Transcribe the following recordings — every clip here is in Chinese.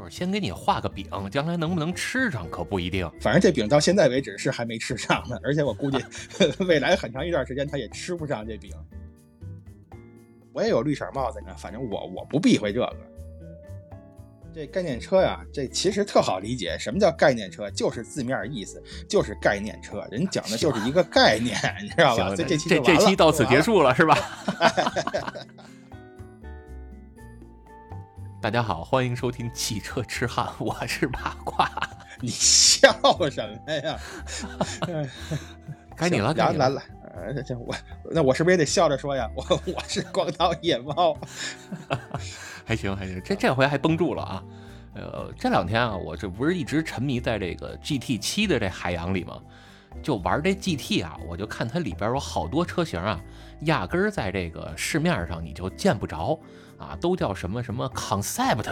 就是先给你画个饼，将来能不能吃上可不一定。反正这饼到现在为止是还没吃上呢，而且我估计 未来很长一段时间他也吃不上这饼。我也有绿色帽子呢，反正我我不避讳这个。这概念车呀，这其实特好理解。什么叫概念车？就是字面意思，就是概念车。人讲的就是一个概念，你知道吧？这这这这期到此结束了，是吧？大家好，欢迎收听汽车痴汉，我是八卦。你笑什么呀？该你了，来来来，呃，这我那我是不是也得笑着说呀？我我是光头野猫。还行还行，这这回还绷住了啊！呃，这两天啊，我这不是一直沉迷在这个 GT 七的这海洋里吗？就玩这 GT 啊，我就看它里边有好多车型啊，压根儿在这个市面上你就见不着啊，都叫什么什么 concept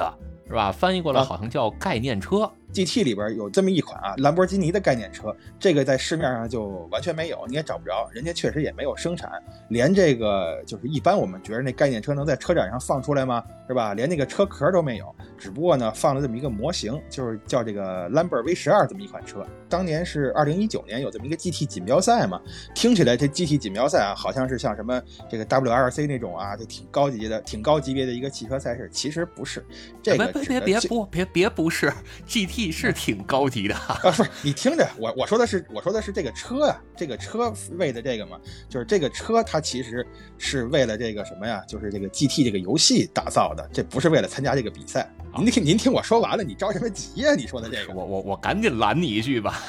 是吧？翻译过来好像叫概念车。GT 里边有这么一款啊，兰博基尼的概念车，这个在市面上就完全没有，你也找不着，人家确实也没有生产，连这个就是一般我们觉得那概念车能在车展上放出来吗？是吧？连那个车壳都没有，只不过呢放了这么一个模型，就是叫这个兰博 V 十二这么一款车。当年是二零一九年有这么一个 GT 锦标赛嘛，听起来这 GT 锦标赛啊，好像是像什么这个 WRC 那种啊，就挺高级的、挺高级别的一个汽车赛事，其实不是。这个别别别不别别不是 GT。是挺高级的啊！不是你听着，我我说的是我说的是这个车啊，这个车为的这个嘛，就是这个车它其实是为了这个什么呀？就是这个 GT 这个游戏打造的，这不是为了参加这个比赛。您听您听我说完了，你着什么急呀？你说的这个，我我我赶紧拦你一句吧，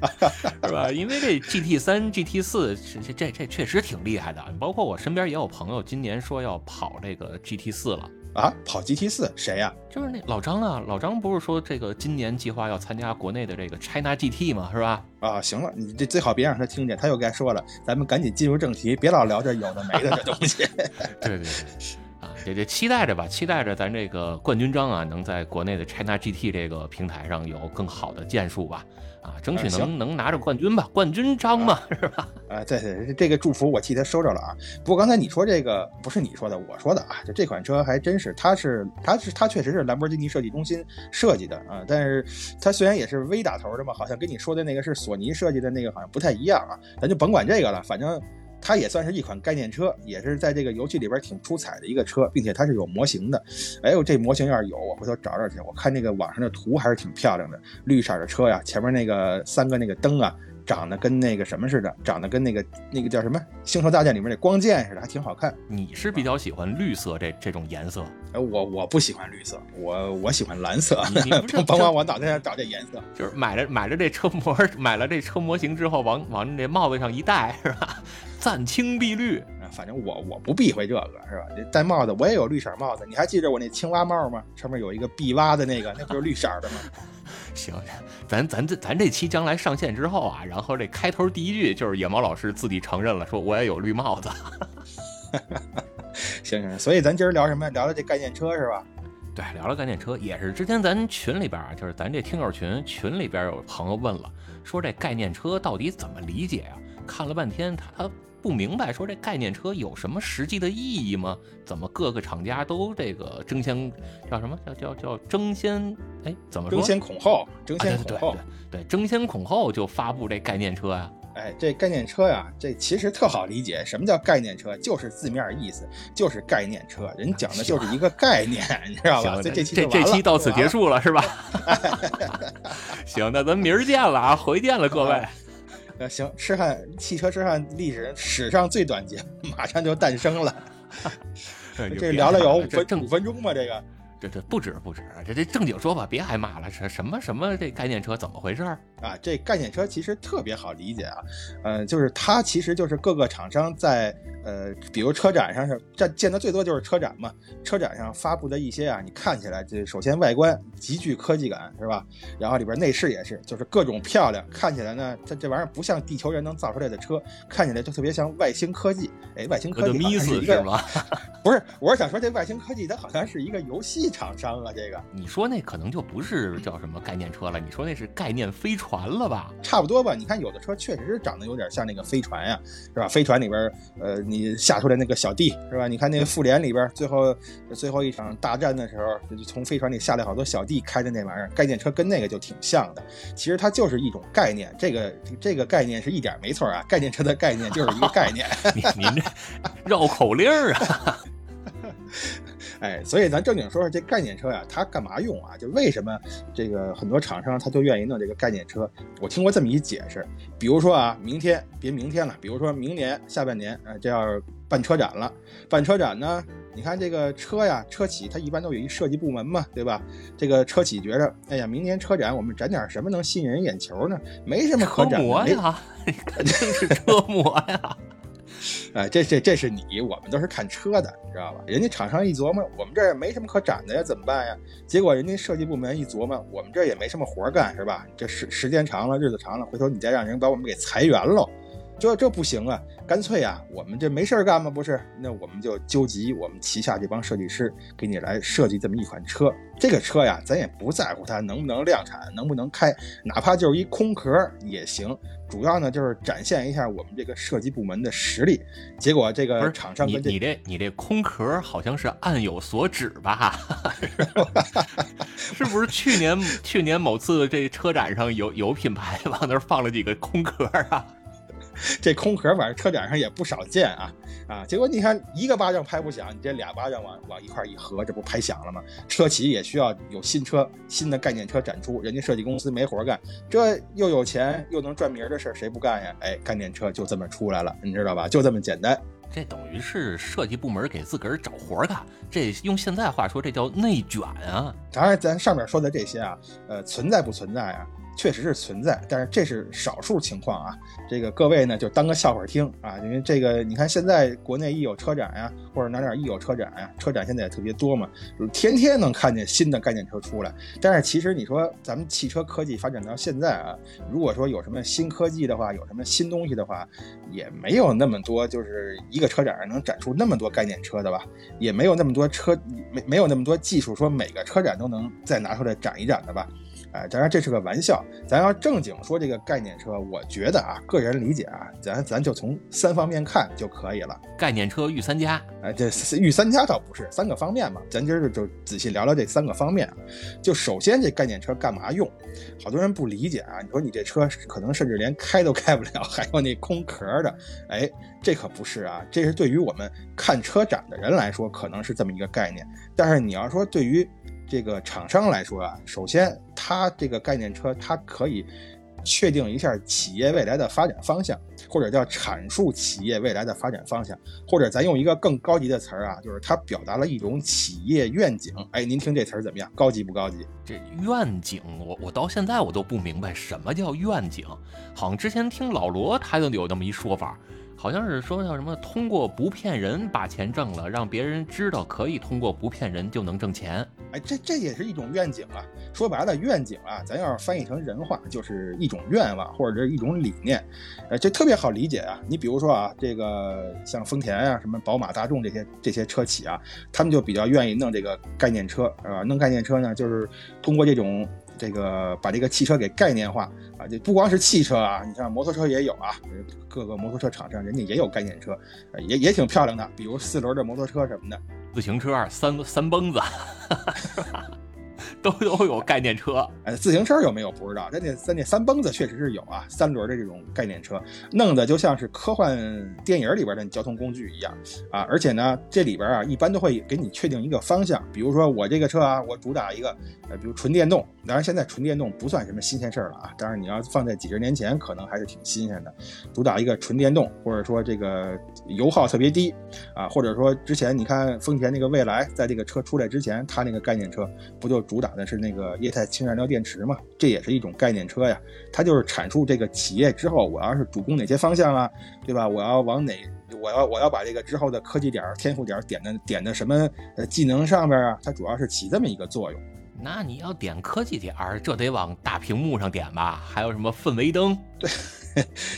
是吧？因为这 GT 三、GT 四这这这确实挺厉害的，包括我身边也有朋友今年说要跑这个 GT 四了。啊，跑 GT 四谁呀？就是那老张啊，老张不是说这个今年计划要参加国内的这个 China GT 吗？是吧？啊，行了，你这最好别让他听见，他又该说了，咱们赶紧进入正题，别老聊这有的没的这东西。对对对，啊，这这期待着吧，期待着咱这个冠军章啊，能在国内的 China GT 这个平台上有更好的建树吧。啊，争取能能拿着冠军吧，冠军章嘛，是吧？啊，对对，这个祝福我替他收着了啊。不过刚才你说这个不是你说的，我说的啊，就这款车还真是，它是它是它确实是兰博基尼设计中心设计的啊。但是它虽然也是 V 打头的嘛，好像跟你说的那个是索尼设计的那个好像不太一样啊。咱就甭管这个了，反正。它也算是一款概念车，也是在这个游戏里边挺出彩的一个车，并且它是有模型的。哎呦，这模型要是有，我回头找找去。我看那个网上的图还是挺漂亮的，绿色的车呀，前面那个三个那个灯啊。长得跟那个什么似的，长得跟那个那个叫什么《星球大战》里面那光剑似的，还挺好看。你是比较喜欢绿色这这种颜色？哎，我我不喜欢绿色，我我喜欢蓝色。你 甭管我脑袋上找这颜色，就是买了买了这车模，买了这车模型之后，往往这帽子上一戴，是吧？暂青碧绿。反正我我不避讳这个，是吧？戴帽子我也有绿色帽子，你还记着我那青蛙帽吗？上面有一个碧蛙的那个，那不是绿色的吗？行，咱咱这咱这期将来上线之后啊，然后这开头第一句就是野猫老师自己承认了，说我也有绿帽子。行行，所以咱今儿聊什么？聊聊这概念车是吧？对，聊聊概念车，也是之前咱群里边啊，就是咱这听友群群里边有朋友问了，说这概念车到底怎么理解啊？看了半天，他。不明白，说这概念车有什么实际的意义吗？怎么各个厂家都这个争先叫什么叫叫叫争先？哎，怎么说？争先恐后，争先恐后，对，争先恐后就发布这概念车呀。哎，这概念车呀，这其实特好理解。什么叫概念车？就是字面意思，就是概念车。人讲的就是一个概念，你知道吧？这这这这期到此结束了，是吧？行，那咱明儿见了啊，回见了各位。呃，行，痴汉汽车痴汉历史史上最短节马上就诞生了。这聊了有五分五分钟吧？这个。这这不止不止，这这正经说吧，别挨骂了。什什么什么这概念车怎么回事啊？这概念车其实特别好理解啊，呃，就是它其实就是各个厂商在呃，比如车展上是这见的最多就是车展嘛，车展上发布的一些啊，你看起来这首先外观极具科技感是吧？然后里边内饰也是，就是各种漂亮，看起来呢，这这玩意儿不像地球人能造出来的车，看起来就特别像外星科技。哎，外星科技是一个 不是，我是想说这外星科技它好像是一个游戏厂商啊，这个你说那可能就不是叫什么概念车了，你说那是概念飞船了吧？差不多吧。你看有的车确实是长得有点像那个飞船呀，是吧？飞船里边，呃，你下出来那个小弟，是吧？你看那个复联里边，最后最后一场大战的时候，就从飞船里下来好多小弟开的那玩意儿，概念车跟那个就挺像的。其实它就是一种概念，这个这个概念是一点没错啊。概念车的概念就是一个概念。您您这绕口令儿啊！哎，所以咱正经说说这概念车呀，它干嘛用啊？就为什么这个很多厂商他就愿意弄这个概念车？我听过这么一解释，比如说啊，明天别明天了，比如说明年下半年，呃，这要办车展了，办车展呢，你看这个车呀，车企它一般都有一设计部门嘛，对吧？这个车企觉着，哎呀，明年车展我们展点什么能吸引人眼球呢？没什么可展的，呀，肯定是车模呀。哎，这这这是你，我们都是看车的，你知道吧？人家厂商一琢磨，我们这儿也没什么可展的呀，怎么办呀？结果人家设计部门一琢磨，我们这儿也没什么活干，是吧？这时时间长了，日子长了，回头你再让人把我们给裁员喽。这这不行啊！干脆啊，我们这没事干吗？不是，那我们就纠集我们旗下这帮设计师，给你来设计这么一款车。这个车呀，咱也不在乎它能不能量产，能不能开，哪怕就是一空壳也行。主要呢，就是展现一下我们这个设计部门的实力。结果这个厂商你你这你这空壳好像是暗有所指吧？是不是去年去年某次这车展上有有品牌往那儿放了几个空壳啊？这空壳反正车展上也不少见啊啊！结果你看一个巴掌拍不响，你这俩巴掌往往一块一合，这不拍响了吗？车企也需要有新车、新的概念车展出，人家设计公司没活干，这又有钱又能赚名的事儿谁不干呀？哎，概念车就这么出来了，你知道吧？就这么简单。这等于是设计部门给自个儿找活干，这用现在话说，这叫内卷啊！当然，咱上面说的这些啊，呃，存在不存在啊？确实是存在，但是这是少数情况啊。这个各位呢，就当个笑话听啊。因为这个，你看现在国内一有车展呀，或者哪哪一有车展呀，车展现在也特别多嘛，天天能看见新的概念车出来。但是其实你说咱们汽车科技发展到现在啊，如果说有什么新科技的话，有什么新东西的话，也没有那么多，就是一个车展能展出那么多概念车的吧？也没有那么多车，没没有那么多技术，说每个车展都能再拿出来展一展的吧？哎，当然这是个玩笑，咱要正经说这个概念车，我觉得啊，个人理解啊，咱咱就从三方面看就可以了。概念车御三家，哎，这御三家倒不是三个方面嘛，咱今儿就仔细聊聊这三个方面。就首先这概念车干嘛用？好多人不理解啊，你说你这车可能甚至连开都开不了，还有那空壳的，哎，这可不是啊，这是对于我们看车展的人来说，可能是这么一个概念。但是你要说对于这个厂商来说啊，首先它这个概念车，它可以确定一下企业未来的发展方向，或者叫阐述企业未来的发展方向，或者咱用一个更高级的词儿啊，就是它表达了一种企业愿景。哎，您听这词儿怎么样？高级不高级？这愿景，我我到现在我都不明白什么叫愿景。好像之前听老罗他就有那么一说法。好像是说叫什么，通过不骗人把钱挣了，让别人知道可以通过不骗人就能挣钱。哎，这这也是一种愿景啊。说白了，愿景啊，咱要是翻译成人话，就是一种愿望或者是一种理念。呃，这特别好理解啊。你比如说啊，这个像丰田啊、什么宝马、大众这些这些车企啊，他们就比较愿意弄这个概念车，是吧？弄概念车呢，就是通过这种。这个把这个汽车给概念化啊，就不光是汽车啊，你像摩托车也有啊，各个摩托车厂商人家也有概念车，也也挺漂亮的，比如四轮的摩托车什么的，自行车三三蹦子。都都有概念车，哎，自行车有没有不知道？咱那咱那三蹦子确实是有啊，三轮的这种概念车，弄得就像是科幻电影里边的交通工具一样啊！而且呢，这里边啊，一般都会给你确定一个方向，比如说我这个车啊，我主打一个，呃，比如纯电动，当然现在纯电动不算什么新鲜事儿了啊，当然你要放在几十年前，可能还是挺新鲜的，主打一个纯电动，或者说这个油耗特别低啊，或者说之前你看丰田那个蔚来，在这个车出来之前，它那个概念车不就主打的是那个液态氢燃料电池嘛，这也是一种概念车呀。它就是阐述这个企业之后，我要是主攻哪些方向啊，对吧？我要往哪，我要我要把这个之后的科技点、天赋点点的点的什么呃技能上边啊，它主要是起这么一个作用。那你要点科技点儿，这得往大屏幕上点吧？还有什么氛围灯？对，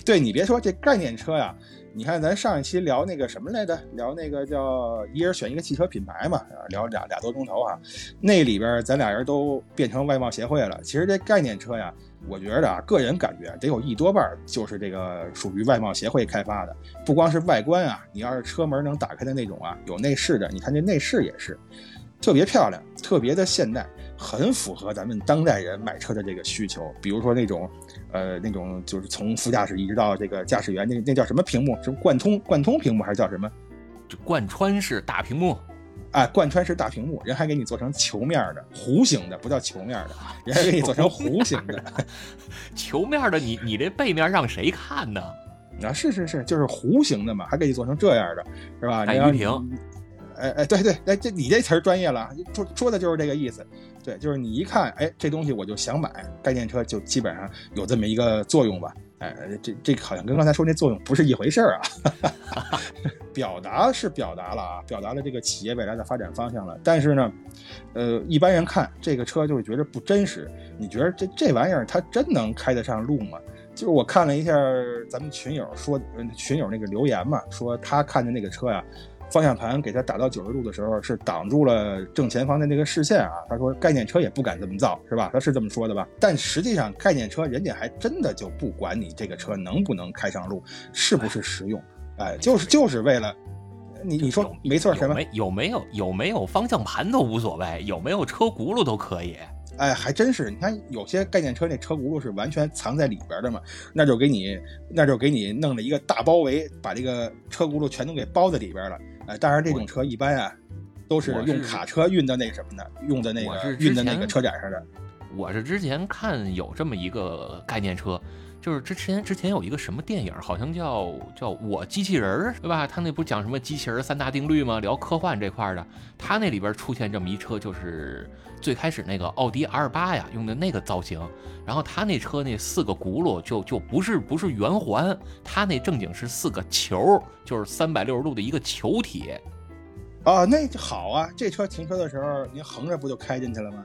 对你别说这概念车呀，你看咱上一期聊那个什么来着？聊那个叫一人选一个汽车品牌嘛，聊俩俩多钟头啊。那里边咱俩人都变成外贸协会了。其实这概念车呀，我觉得啊，个人感觉得有一多半就是这个属于外贸协会开发的。不光是外观啊，你要是车门能打开的那种啊，有内饰的，你看这内饰也是特别漂亮，特别的现代。很符合咱们当代人买车的这个需求，比如说那种，呃，那种就是从副驾驶一直到这个驾驶员，那那叫什么屏幕？是贯通贯通屏幕还是叫什么？就贯穿式大屏幕，啊，贯穿式大屏幕，人还给你做成球面的、弧形的，不叫球面的，人还给你做成弧形的。球面的，你你这背面让谁看呢？啊，是是是，就是弧形的嘛，还给你做成这样的，是吧？大鱼屏。哎哎，对对，哎，这你这词儿专业了，说说的就是这个意思。对，就是你一看，哎，这东西我就想买，概念车就基本上有这么一个作用吧。哎，这这好像跟刚才说那作用不是一回事儿啊。表达是表达了啊，表达了这个企业未来的发展方向了。但是呢，呃，一般人看这个车就会觉得不真实。你觉得这这玩意儿它真能开得上路吗？就是我看了一下咱们群友说，群友那个留言嘛，说他看的那个车呀。方向盘给它打到九十度的时候，是挡住了正前方的那个视线啊。他说概念车也不敢这么造，是吧？他是这么说的吧？但实际上概念车人家还真的就不管你这个车能不能开上路，是不是实用，哎，就是就是为了你你说没错，什么有没有有没有方向盘都无所谓，有没有车轱辘都可以。哎，还真是，你看有些概念车那车轱辘是完全藏在里边的嘛，那就给你那就给你弄了一个大包围，把这个车轱辘全都给包在里边了。哎，当然这种车一般啊，都是用卡车运到那什么的，用的那个运的那个车展上的。我是之前看有这么一个概念车，就是之前之前有一个什么电影，好像叫叫我机器人儿，对吧？他那不讲什么机器人三大定律吗？聊科幻这块的，他那里边出现这么一车，就是最开始那个奥迪 R 八呀，用的那个造型。然后他那车那四个轱辘就就不是不是圆环，他那正经是四个球，就是三百六十度的一个球体。啊，那就好啊，这车停车的时候，您横着不就开进去了吗？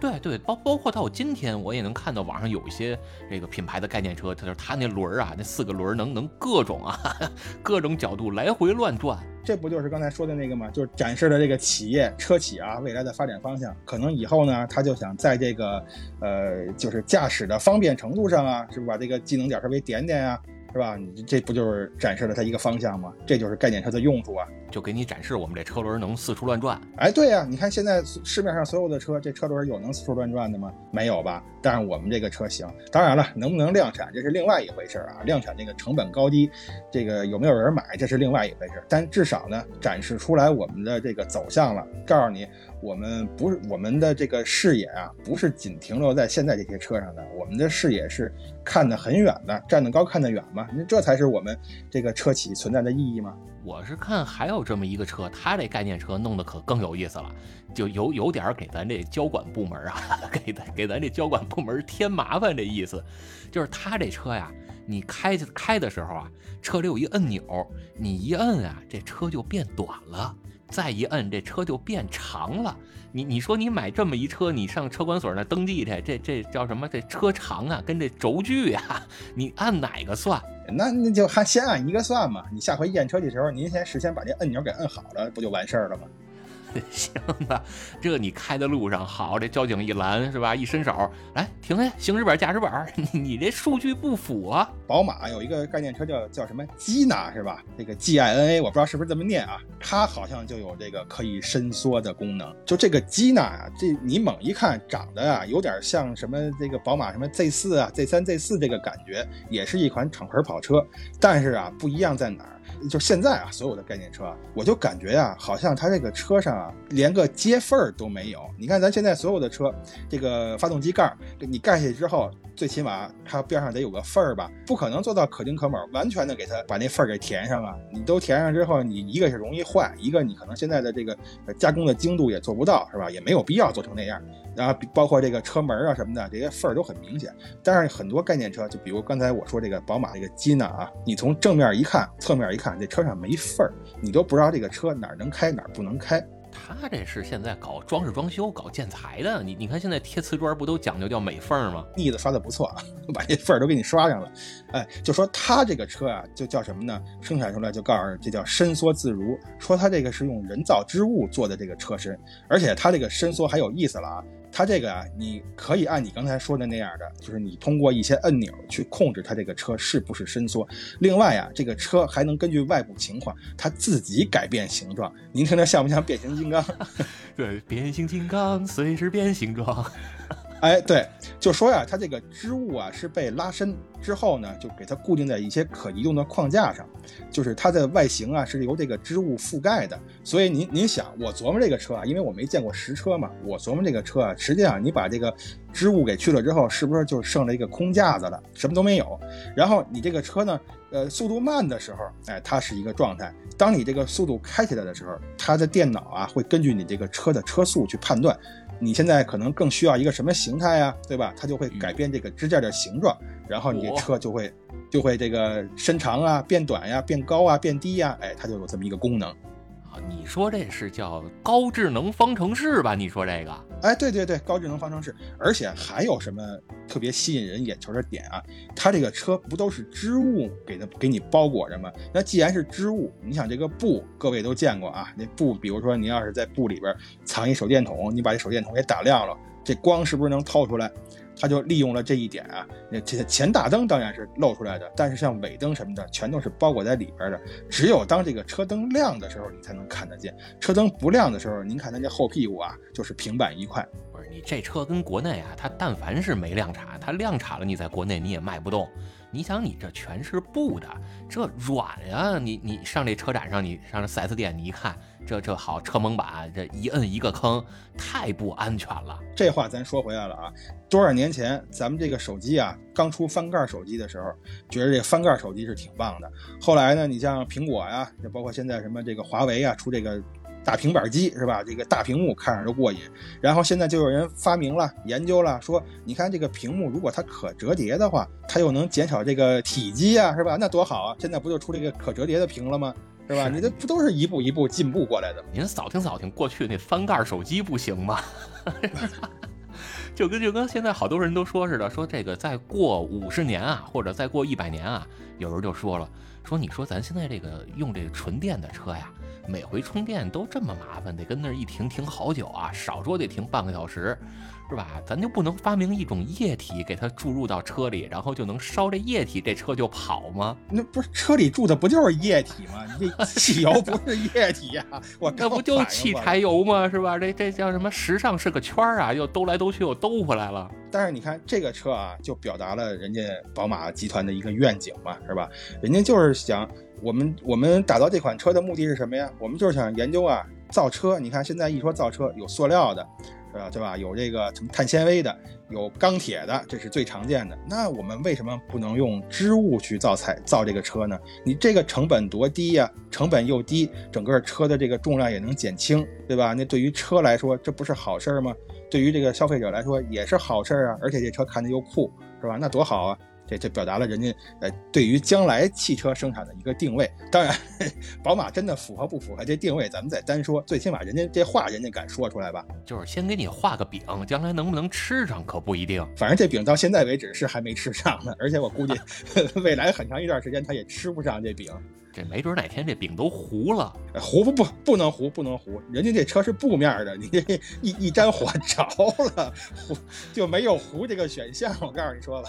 对对，包包括到今天，我也能看到网上有一些这个品牌的概念车，它就是它那轮儿啊，那四个轮儿能能各种啊，各种角度来回乱转。这不就是刚才说的那个吗？就是展示的这个企业车企啊未来的发展方向。可能以后呢，他就想在这个呃，就是驾驶的方便程度上啊，是不是把这个技能点稍微点点啊。是吧？你这不就是展示了它一个方向吗？这就是概念车的用处啊，就给你展示我们这车轮能四处乱转。哎，对呀，你看现在市面上所有的车，这车轮有能四处乱转的吗？没有吧？但是我们这个车行。当然了，能不能量产这是另外一回事啊。量产这个成本高低，这个有没有人买这是另外一回事。但至少呢，展示出来我们的这个走向了，告诉你。我们不是我们的这个视野啊，不是仅停留在现在这些车上的，我们的视野是看得很远的，站得高看得远嘛，那这才是我们这个车企存在的意义嘛。我是看还有这么一个车，它这概念车弄得可更有意思了，就有有点给咱这交管部门啊，给咱给咱这交管部门添麻烦这意思，就是它这车呀，你开开的时候啊，车里有一按钮，你一摁啊，这车就变短了。再一摁，这车就变长了。你你说你买这么一车，你上车管所那登记去，这这叫什么？这车长啊，跟这轴距啊，你按哪个算？那那就还先按一个算嘛。你下回验车的时候，您先事先把这按钮给摁好了，不就完事儿了吗？行吧，这你开的路上好，这交警一拦是吧？一伸手来停下，行驶本、驾驶本，你你这数据不符啊！宝马有一个概念车叫叫什么 Gina 是吧？这个 G I N A 我不知道是不是这么念啊，它好像就有这个可以伸缩的功能。就这个 Gina 啊，这你猛一看长得啊，有点像什么这个宝马什么 Z 四啊、Z 三、Z 四这个感觉，也是一款敞篷跑车，但是啊，不一样在哪儿？就现在啊，所有的概念车，我就感觉呀，好像它这个车上啊，连个接缝儿都没有。你看咱现在所有的车，这个发动机盖，你盖下去之后，最起码它边上得有个缝儿吧？不可能做到可丁可卯，完全的给它把那缝儿给填上啊！你都填上之后，你一个是容易坏，一个你可能现在的这个加工的精度也做不到，是吧？也没有必要做成那样。然后包括这个车门啊什么的，这些缝儿都很明显。但是很多概念车，就比如刚才我说这个宝马这个吉娜啊，你从正面一看，侧面一看，这车上没缝儿，你都不知道这个车哪儿能开哪儿不能开。他这是现在搞装饰装修、搞建材的。你你看现在贴瓷砖不都讲究叫美缝吗？腻子刷的不错啊，把这缝儿都给你刷上了。哎，就说他这个车啊，就叫什么呢？生产出来就告诉这叫伸缩自如，说它这个是用人造织物做的这个车身，而且它这个伸缩还有意思了啊。它这个啊，你可以按你刚才说的那样的，就是你通过一些按钮去控制它这个车是不是伸缩。另外啊，这个车还能根据外部情况，它自己改变形状。您听着像不像变形金刚？对，变形金刚随时变形状。哎，对，就说呀，它这个织物啊是被拉伸之后呢，就给它固定在一些可移动的框架上，就是它的外形啊是由这个织物覆盖的。所以您您想，我琢磨这个车啊，因为我没见过实车嘛，我琢磨这个车啊，实际上你把这个织物给去了之后，是不是就剩了一个空架子了，什么都没有？然后你这个车呢，呃，速度慢的时候，哎，它是一个状态；当你这个速度开起来的时候，它的电脑啊会根据你这个车的车速去判断。你现在可能更需要一个什么形态呀，对吧？它就会改变这个支架的形状，然后你这车就会就会这个伸长啊、变短呀、变高啊、变低呀，哎，它就有这么一个功能。你说这是叫高智能方程式吧？你说这个？哎，对对对，高智能方程式，而且还有什么特别吸引人眼球的点啊？它这个车不都是织物给它给你包裹着吗？那既然是织物，你想这个布，各位都见过啊？那布，比如说你要是在布里边藏一手电筒，你把这手电筒给打亮了，这光是不是能透出来？他就利用了这一点啊，那这前大灯当然是露出来的，但是像尾灯什么的，全都是包裹在里边的。只有当这个车灯亮的时候，你才能看得见；车灯不亮的时候，您看它这后屁股啊，就是平板一块。不是你这车跟国内啊，它但凡是没量产，它量产了，你在国内你也卖不动。你想，你这全是布的，这软呀！你你上这车展上，你上这四 S 店，你一看，这这好车蒙板，这一摁一个坑，太不安全了。这话咱说回来了啊，多少年前咱们这个手机啊刚出翻盖手机的时候，觉得这翻盖手机是挺棒的。后来呢，你像苹果呀，就包括现在什么这个华为啊，出这个。大平板机是吧？这个大屏幕看着就过瘾。然后现在就有人发明了、研究了，说你看这个屏幕，如果它可折叠的话，它又能减少这个体积啊，是吧？那多好啊！现在不就出这个可折叠的屏了吗？是吧？你这不都是一步一步进步过来的吗？您扫听扫听，过去那翻盖手机不行吗？就跟就跟现在好多人都说似的，说这个再过五十年啊，或者再过一百年啊，有人就说了，说你说咱现在这个用这个纯电的车呀。每回充电都这么麻烦，得跟那儿一停停好久啊，少说得停半个小时，是吧？咱就不能发明一种液体给它注入到车里，然后就能烧这液体，这车就跑吗？那不是车里住的不就是液体吗？你这 汽油不是液体呀？我那不就汽柴油吗？是吧？这这叫什么？时尚是个圈儿啊，又兜来兜去又兜回来了。但是你看这个车啊，就表达了人家宝马集团的一个愿景嘛，是吧？人家就是想。我们我们打造这款车的目的是什么呀？我们就是想研究啊，造车。你看现在一说造车，有塑料的，是吧？对吧？有这个什么碳纤维的，有钢铁的，这是最常见的。那我们为什么不能用织物去造材造这个车呢？你这个成本多低呀？成本又低，整个车的这个重量也能减轻，对吧？那对于车来说，这不是好事儿吗？对于这个消费者来说也是好事儿啊！而且这车看着又酷，是吧？那多好啊！这这表达了人家呃对于将来汽车生产的一个定位。当然，宝马真的符合不符合这定位，咱们再单说。最起码人家这话人家敢说出来吧？就是先给你画个饼，将来能不能吃上可不一定。反正这饼到现在为止是还没吃上呢，而且我估计 未来很长一段时间他也吃不上这饼。这没准哪天这饼都糊了，糊不不不能糊，不能糊。人家这车是布面的，你这一一沾火 着了，糊就没有糊这个选项。我告诉你说吧，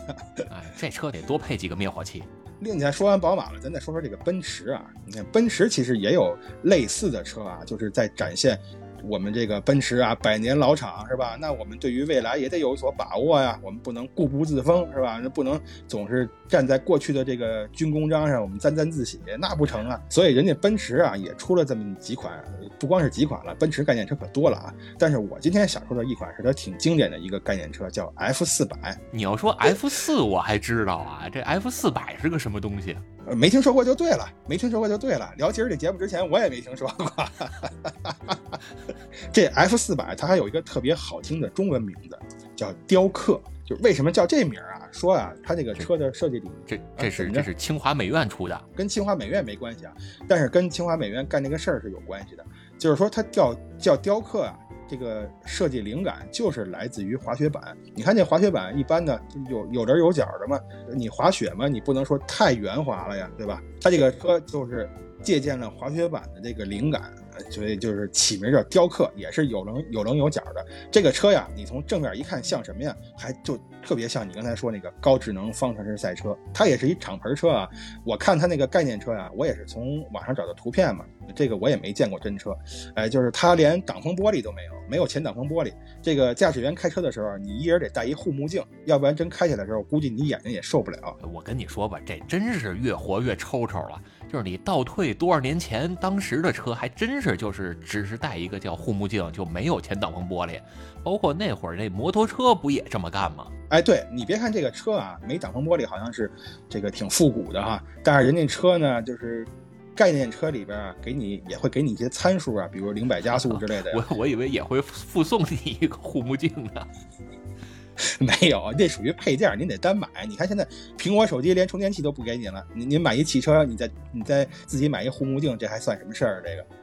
哎，这车得多配几个灭火器。另外，说完宝马了，咱再说说这个奔驰啊。你看，奔驰其实也有类似的车啊，就是在展现。我们这个奔驰啊，百年老厂是吧？那我们对于未来也得有所把握呀。我们不能固步自封是吧？那不能总是站在过去的这个军功章上，我们沾沾自喜，那不成啊。所以人家奔驰啊也出了这么几款，不光是几款了，奔驰概念车可多了啊。但是我今天想说的一款是它挺经典的一个概念车，叫 F 四百。你要说 F 四，我还知道啊，这 F 四百是个什么东西？没听说过就对了，没听说过就对了。聊今儿这节目之前，我也没听说过。这 F 四百它还有一个特别好听的中文名字，叫雕刻。就为什么叫这名啊？说啊，它这个车的设计理念这这是这是清华美院出的，跟清华美院没关系啊，但是跟清华美院干这个事儿是有关系的。就是说它叫叫雕刻啊，这个设计灵感就是来自于滑雪板。你看这滑雪板一般的有有棱有角的嘛，你滑雪嘛，你不能说太圆滑了呀，对吧？它这个车就是借鉴了滑雪板的这个灵感。所以就是起名叫雕刻，也是有棱有棱有角的。这个车呀，你从正面一看像什么呀？还就特别像你刚才说那个高智能方程式赛车。它也是一敞篷车啊。我看它那个概念车呀，我也是从网上找的图片嘛。这个我也没见过真车。哎，就是它连挡风玻璃都没有，没有前挡风玻璃。这个驾驶员开车的时候，你一人得戴一护目镜，要不然真开起来的时候，估计你眼睛也受不了。我跟你说吧，这真是越活越抽抽了。就是你倒退多少年前，当时的车还真是就是只是带一个叫护目镜，就没有前挡风玻璃。包括那会儿那摩托车不也这么干吗？哎，对你别看这个车啊没挡风玻璃，好像是这个挺复古的哈。但是人家车呢，就是概念车里边给你也会给你一些参数啊，比如零百加速之类的。我我以为也会附送你一个护目镜呢。没有，这属于配件，您得单买。你看现在苹果手机连充电器都不给你了，您您买一汽车，你再你再自己买一护目镜，这还算什么事儿？这个，对，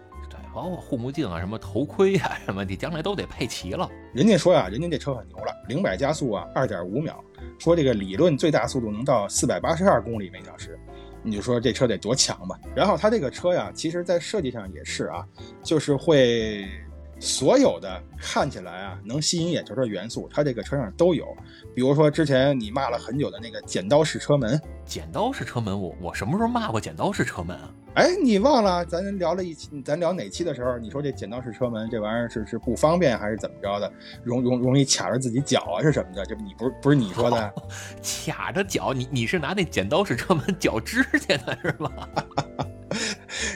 包括护目镜啊，什么头盔啊，什么，你将来都得配齐了。人家说呀，人家这车很牛了，零百加速啊，二点五秒，说这个理论最大速度能到四百八十二公里每小时，你就说这车得多强吧？然后它这个车呀，其实在设计上也是啊，就是会。所有的看起来啊能吸引眼球的元素，它这个车上都有。比如说之前你骂了很久的那个剪刀式车门，剪刀式车门，我我什么时候骂过剪刀式车门啊？哎，你忘了？咱聊了一期，咱聊哪期的时候，你说这剪刀式车门这玩意儿是是不方便还是怎么着的？容容容易卡着自己脚啊是什么的？这你不是不是你说的？卡着脚？你你是拿那剪刀式车门绞指甲的是吗？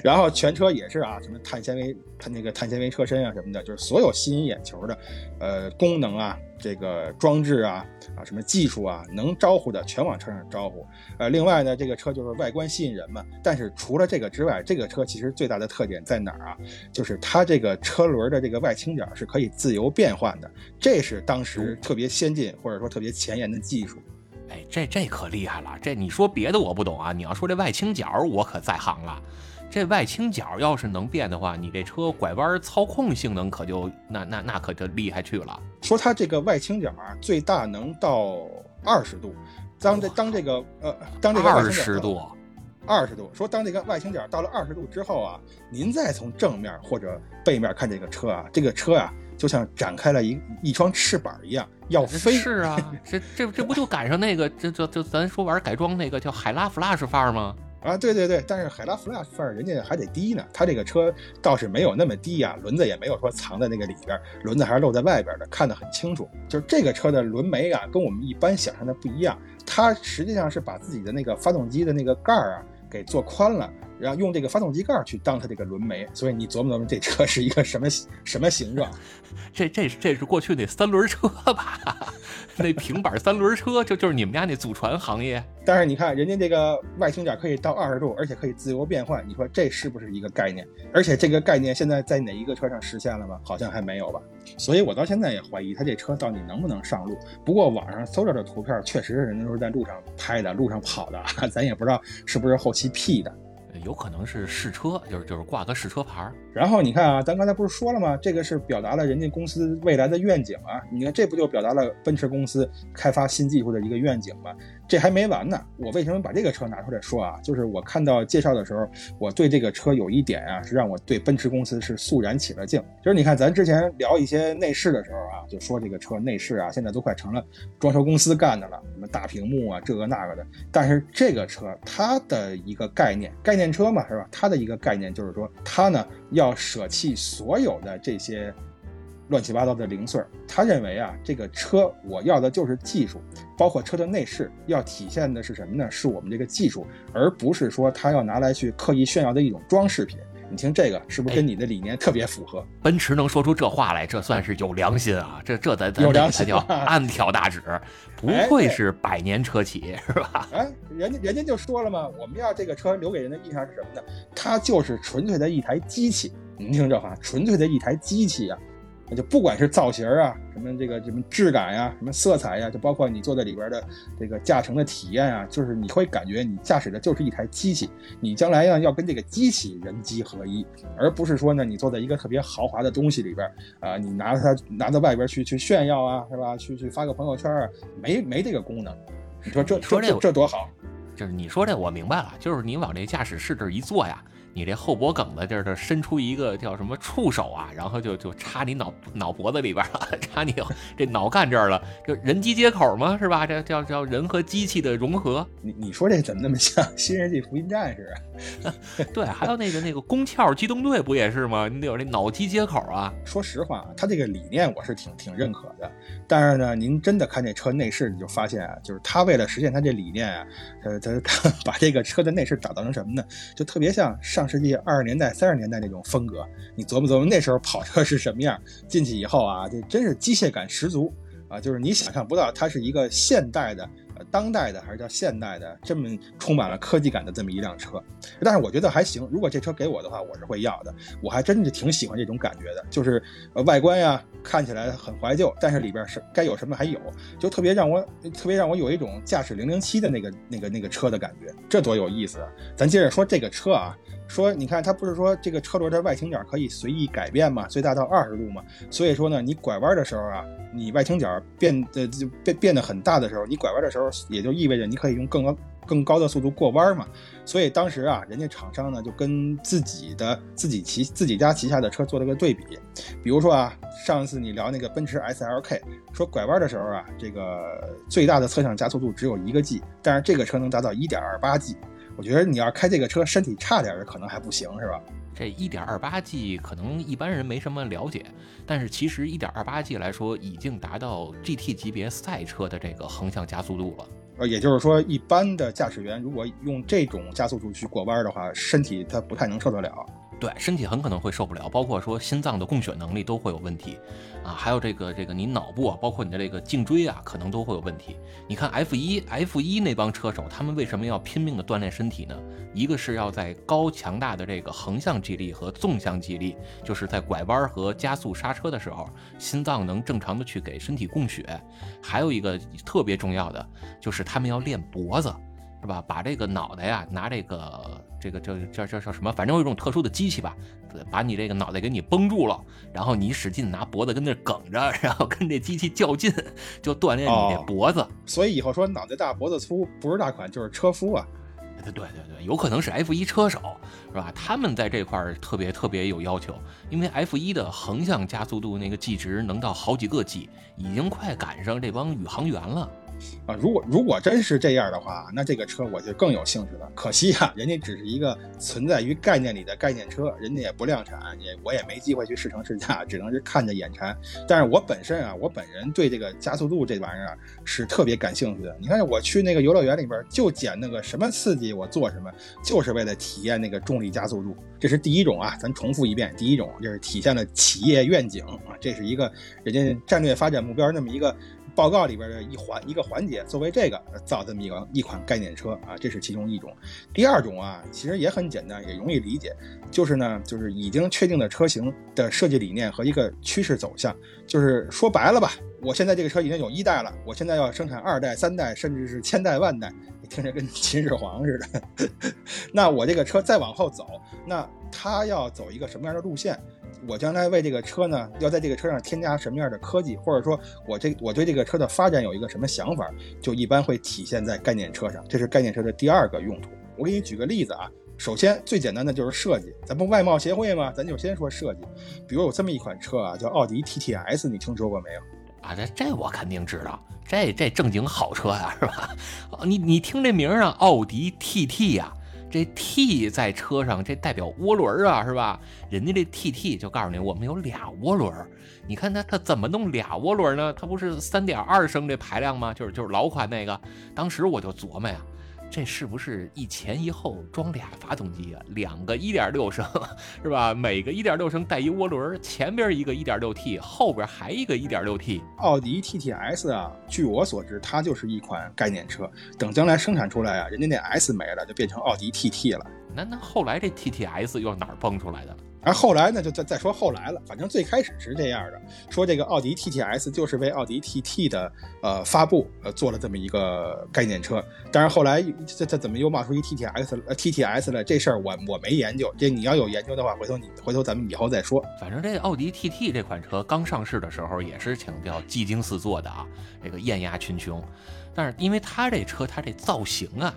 然后全车也是啊，什么碳纤维、它那个碳纤维车身啊什么的，就是所有吸引眼球的，呃，功能啊，这个装置啊，啊，什么技术啊，能招呼的全往车上招呼。呃，另外呢，这个车就是外观吸引人嘛。但是除了这个之外，这个车其实最大的特点在哪儿啊？就是它这个车轮的这个外倾角是可以自由变换的，这是当时特别先进或者说特别前沿的技术。哎，这这可厉害了！这你说别的我不懂啊，你要说这外倾角，我可在行了。这外倾角要是能变的话，你这车拐弯操控性能可就那那那可就厉害去了。说它这个外倾角啊，最大能到二十度。当这当这个呃当这个二十度，二十度。说当这个外倾角到了二十度之后啊，您再从正面或者背面看这个车啊，这个车啊就像展开了一一双翅膀一样要飞。是啊，这这这不就赶上那个这这这咱说玩改装那个叫海拉 Flash 范儿吗？啊，对对对，但是海拉 Flash 范儿人家还得低呢，它这个车倒是没有那么低呀，轮子也没有说藏在那个里边，轮子还是露在外边的，看得很清楚。就是这个车的轮眉啊，跟我们一般想象的不一样，它实际上是把自己的那个发动机的那个盖儿啊给做宽了。然后用这个发动机盖去当它这个轮眉，所以你琢磨琢磨，这车是一个什么什么形状？这这这是过去那三轮车吧？那平板三轮车就就是你们家那祖传行业。但是你看人家这个外倾角可以到二十度，而且可以自由变换，你说这是不是一个概念？而且这个概念现在在哪一个车上实现了吗？好像还没有吧。所以我到现在也怀疑他这车到底能不能上路。不过网上搜着的图片确实是人家都是在路上拍的，路上跑的，咱也不知道是不是后期 P 的。有可能是试车，就是就是挂个试车牌儿。然后你看啊，咱刚才不是说了吗？这个是表达了人家公司未来的愿景啊。你看，这不就表达了奔驰公司开发新技术的一个愿景吗？这还没完呢。我为什么把这个车拿出来说啊？就是我看到介绍的时候，我对这个车有一点啊，是让我对奔驰公司是肃然起了敬。就是你看，咱之前聊一些内饰的时候啊，就说这个车内饰啊，现在都快成了装修公司干的了，什么大屏幕啊，这个那个的。但是这个车它的一个概念，概念车嘛，是吧？它的一个概念就是说，它呢要舍弃所有的这些。乱七八糟的零碎儿，他认为啊，这个车我要的就是技术，包括车的内饰要体现的是什么呢？是我们这个技术，而不是说他要拿来去刻意炫耀的一种装饰品。你听这个是不是跟你的理念特别符合？奔驰能说出这话来，这算是有良心啊！这这咱咱有良心叫 暗挑大指，不愧是百年车企，是吧？哎，人家人家就说了嘛，我们要这个车留给人的印象是什么呢？它就是纯粹的一台机器。您听这话，纯粹的一台机器啊！那就不管是造型啊，什么这个什么质感呀，什么色彩呀，就包括你坐在里边的这个驾乘的体验啊，就是你会感觉你驾驶的就是一台机器，你将来呢要跟这个机器人机合一，而不是说呢你坐在一个特别豪华的东西里边啊，你拿着它拿到外边去去炫耀啊，是吧？去去发个朋友圈啊，没没这个功能。你说这说这这多好？就是你说这我明白了，就是你往这驾驶室这一坐呀。你这后脖梗子这儿这伸出一个叫什么触手啊，然后就就插你脑脑脖子里边了，插你这脑干这儿了，就人机接口嘛，是吧？这叫叫人和机器的融合。你你说这怎么那么像《新世纪福音战士》啊？对，还有那个那个宫壳机动队不也是吗？你得有这脑机接口啊。说实话，他这个理念我是挺挺认可的，但是呢，您真的看这车内饰，你就发现啊，就是他为了实现他这理念啊，他他 把这个车的内饰打造成什么呢？就特别像上。世纪二十年代、三十年代那种风格，你琢磨琢磨那时候跑车是什么样？进去以后啊，这真是机械感十足啊！就是你想象不到，它是一个现代的。当代的还是叫现代的，这么充满了科技感的这么一辆车，但是我觉得还行。如果这车给我的话，我是会要的。我还真是挺喜欢这种感觉的，就是外观呀看起来很怀旧，但是里边是该有什么还有，就特别让我特别让我有一种驾驶零零七的那个那个那个车的感觉，这多有意思啊！咱接着说这个车啊，说你看它不是说这个车轮的外倾角可以随意改变吗？最大到二十度嘛，所以说呢，你拐弯的时候啊，你外倾角变呃就变变得很大的时候，你拐弯的时候。也就意味着你可以用更高更高的速度过弯嘛，所以当时啊，人家厂商呢就跟自己的自己旗自己家旗下的车做了个对比，比如说啊，上次你聊那个奔驰 S L K，说拐弯的时候啊，这个最大的侧向加速度只有一个 G，但是这个车能达到一点二八 G，我觉得你要开这个车，身体差点的可能还不行，是吧？这一点二八 G 可能一般人没什么了解，但是其实一点二八 G 来说，已经达到 GT 级别赛车的这个横向加速度了。呃，也就是说，一般的驾驶员如果用这种加速度去过弯的话，身体他不太能受得了。对，身体很可能会受不了，包括说心脏的供血能力都会有问题，啊，还有这个这个你脑部啊，包括你的这个颈椎啊，可能都会有问题。你看 F 一 F 一那帮车手，他们为什么要拼命的锻炼身体呢？一个是要在高强大的这个横向肌力和纵向肌力，就是在拐弯和加速刹车的时候，心脏能正常的去给身体供血。还有一个特别重要的，就是他们要练脖子。是吧？把这个脑袋呀，拿这个这个这这这叫什么？反正有一种特殊的机器吧，把你这个脑袋给你绷住了，然后你使劲拿脖子跟那梗着，然后跟这机器较劲，就锻炼你这脖子。所以以后说脑袋大脖子粗不是大款就是车夫啊。对对对，有可能是 F 一车手，是吧？他们在这块儿特别特别有要求，因为 F 一的横向加速度那个 G 值能到好几个 G，已经快赶上这帮宇航员了。啊，如果如果真是这样的话，那这个车我就更有兴趣了。可惜啊，人家只是一个存在于概念里的概念车，人家也不量产，也我也没机会去试乘试驾，只能是看着眼馋。但是我本身啊，我本人对这个加速度这玩意儿啊是特别感兴趣的。你看我去那个游乐园里边就捡那个什么刺激我做什么，就是为了体验那个重力加速度。这是第一种啊，咱重复一遍，第一种就是体现了企业愿景啊，这是一个人家战略发展目标那么一个。报告里边的一环一个环节，作为这个造这么一个一款概念车啊，这是其中一种。第二种啊，其实也很简单，也容易理解，就是呢，就是已经确定的车型的设计理念和一个趋势走向。就是说白了吧，我现在这个车已经有一代了，我现在要生产二代、三代，甚至是千代万代，听着跟秦始皇似的。那我这个车再往后走，那它要走一个什么样的路线？我将来为这个车呢，要在这个车上添加什么样的科技，或者说我这我对这个车的发展有一个什么想法，就一般会体现在概念车上。这是概念车的第二个用途。我给你举个例子啊，首先最简单的就是设计，咱不外贸协会吗？咱就先说设计。比如有这么一款车啊，叫奥迪 TTS，你听说过没有？啊，这这我肯定知道，这这正经好车呀，是吧？你你听这名啊，奥迪 TT 呀。这 T 在车上，这代表涡轮啊，是吧？人家这 TT 就告诉你，我们有俩涡轮。你看它它怎么弄俩涡轮呢？它不是三点二升这排量吗？就是就是老款那个。当时我就琢磨呀。这是不是一前一后装俩发动机啊？两个一点六升，是吧？每个一点六升带一涡轮，前边一个一点六 T，后边还一个一点六 T。奥迪 TTS 啊，据我所知，它就是一款概念车。等将来生产出来啊，人家那 S 没了，就变成奥迪 TT 了。那那后来这 TTS 又哪儿蹦出来的？而后来呢，就再再说后来了。反正最开始是这样的，说这个奥迪 TTS 就是为奥迪 TT 的呃发布呃做了这么一个概念车。但是后来这这怎么又冒出一 TTS 呃 TTS 了？这事儿我我没研究。这你要有研究的话，回头你回头咱们以后再说。反正这奥迪 TT 这款车刚上市的时候也是强调技惊四座的啊，这个艳压群雄。但是因为它这车它这造型啊，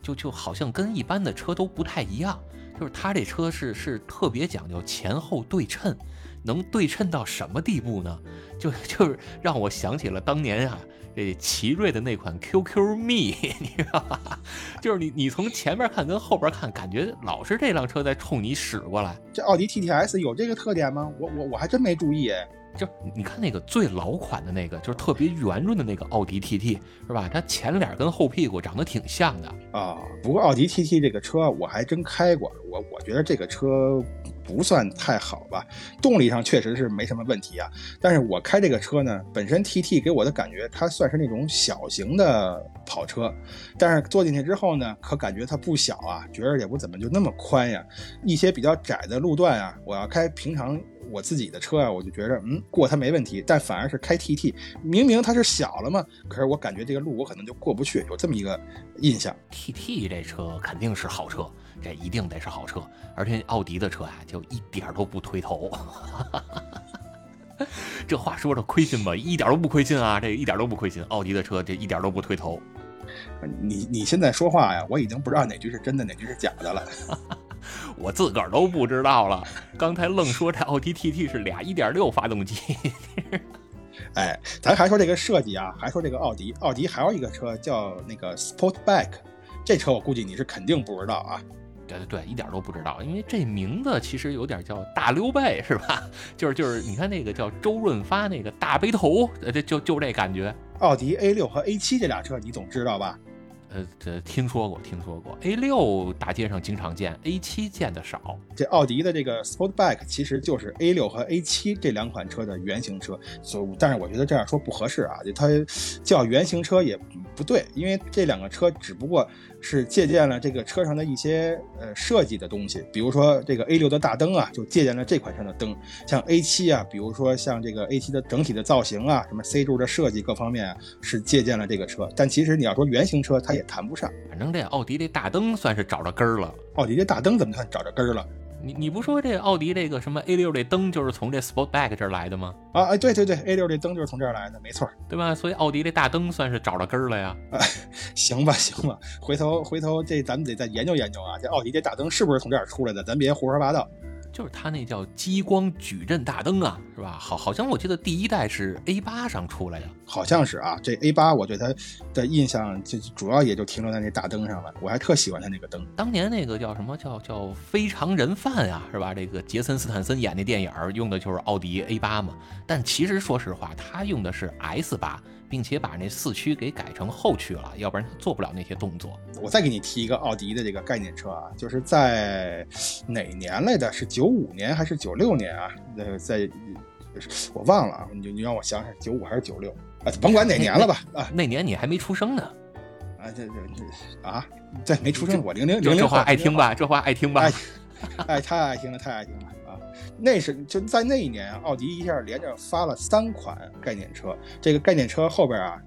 就就好像跟一般的车都不太一样。就是它这车是是特别讲究前后对称，能对称到什么地步呢？就 就是让我想起了当年啊，这奇瑞的那款 QQ 蜜，你知道吧？就是你你从前面看跟后边看，感觉老是这辆车在冲你驶过来。这奥迪 TTS 有这个特点吗？我我我还真没注意哎。就你看那个最老款的那个，就是特别圆润的那个奥迪 TT，是吧？它前脸跟后屁股长得挺像的啊。不过奥迪 TT 这个车我还真开过，我我觉得这个车不算太好吧，动力上确实是没什么问题啊。但是我开这个车呢，本身 TT 给我的感觉它算是那种小型的跑车，但是坐进去之后呢，可感觉它不小啊，觉着也不怎么就那么宽呀。一些比较窄的路段啊，我要开平常。我自己的车啊，我就觉着，嗯，过它没问题，但反而是开 TT，明明它是小了嘛，可是我感觉这个路我可能就过不去，有这么一个印象。TT 这车肯定是好车，这一定得是好车，而且奥迪的车啊，就一点都不推头。这话说的亏心吧？一点都不亏心啊，这一点都不亏心。奥迪的车这一点都不推头。你你现在说话呀，我已经不知道哪句是真的，哪句是假的了。我自个儿都不知道了，刚才愣说这奥迪 TT 是俩1.6发动机。哎，咱还说这个设计啊，还说这个奥迪，奥迪还有一个车叫那个 Sportback，这车我估计你是肯定不知道啊。对对对，一点都不知道，因为这名字其实有点叫大溜背是吧？就 是就是，你看那个叫周润发那个大背头，这就就这感觉。奥迪 A 六和 A 七这俩车你总知道吧？呃，这听说过，听说过。A 六大街上经常见，A 七见的少。这奥迪的这个 Sportback 其实就是 A 六和 A 七这两款车的原型车，所但是我觉得这样说不合适啊，就它叫原型车也不对，因为这两个车只不过。是借鉴了这个车上的一些呃设计的东西，比如说这个 A 六的大灯啊，就借鉴了这款车的灯。像 A 七啊，比如说像这个 A 七的整体的造型啊，什么 C 柱的设计各方面啊，是借鉴了这个车。但其实你要说原型车，它也谈不上。反正这奥迪这大灯算是找着根儿了。奥迪这大灯怎么算找着根儿了？你你不说这奥迪这个什么 A 六这灯就是从这 Sportback 这儿来的吗？啊哎对对对，A 六这灯就是从这儿来的，没错，对吧？所以奥迪这大灯算是找着根儿了呀。行吧行吧，回头回头这咱们得再研究研究啊，这奥迪这大灯是不是从这儿出来的？咱别胡说八道。就是它那叫激光矩阵大灯啊，是吧？好，好像我记得第一代是 A 八上出来的，好像是啊。这 A 八我对它的印象就主要也就停留在那大灯上了，我还特喜欢它那个灯。当年那个叫什么叫叫非常人贩啊，是吧？这个杰森斯坦森演那电影用的就是奥迪 A 八嘛。但其实说实话，他用的是 S 八。并且把那四驱给改成后驱了，要不然它做不了那些动作。我再给你提一个奥迪的这个概念车啊，就是在哪年来的？是九五年还是九六年啊？呃，在我忘了啊，你你让我想想，九五还是九六啊？甭管哪年了吧啊？那年你还没出生呢。啊，这这这啊，这，没出生，我零零零零。这话爱听吧？这话爱听吧？哎，太爱听了，太爱听了。那是就在那一年啊，奥迪一下连着发了三款概念车，这个概念车后边啊，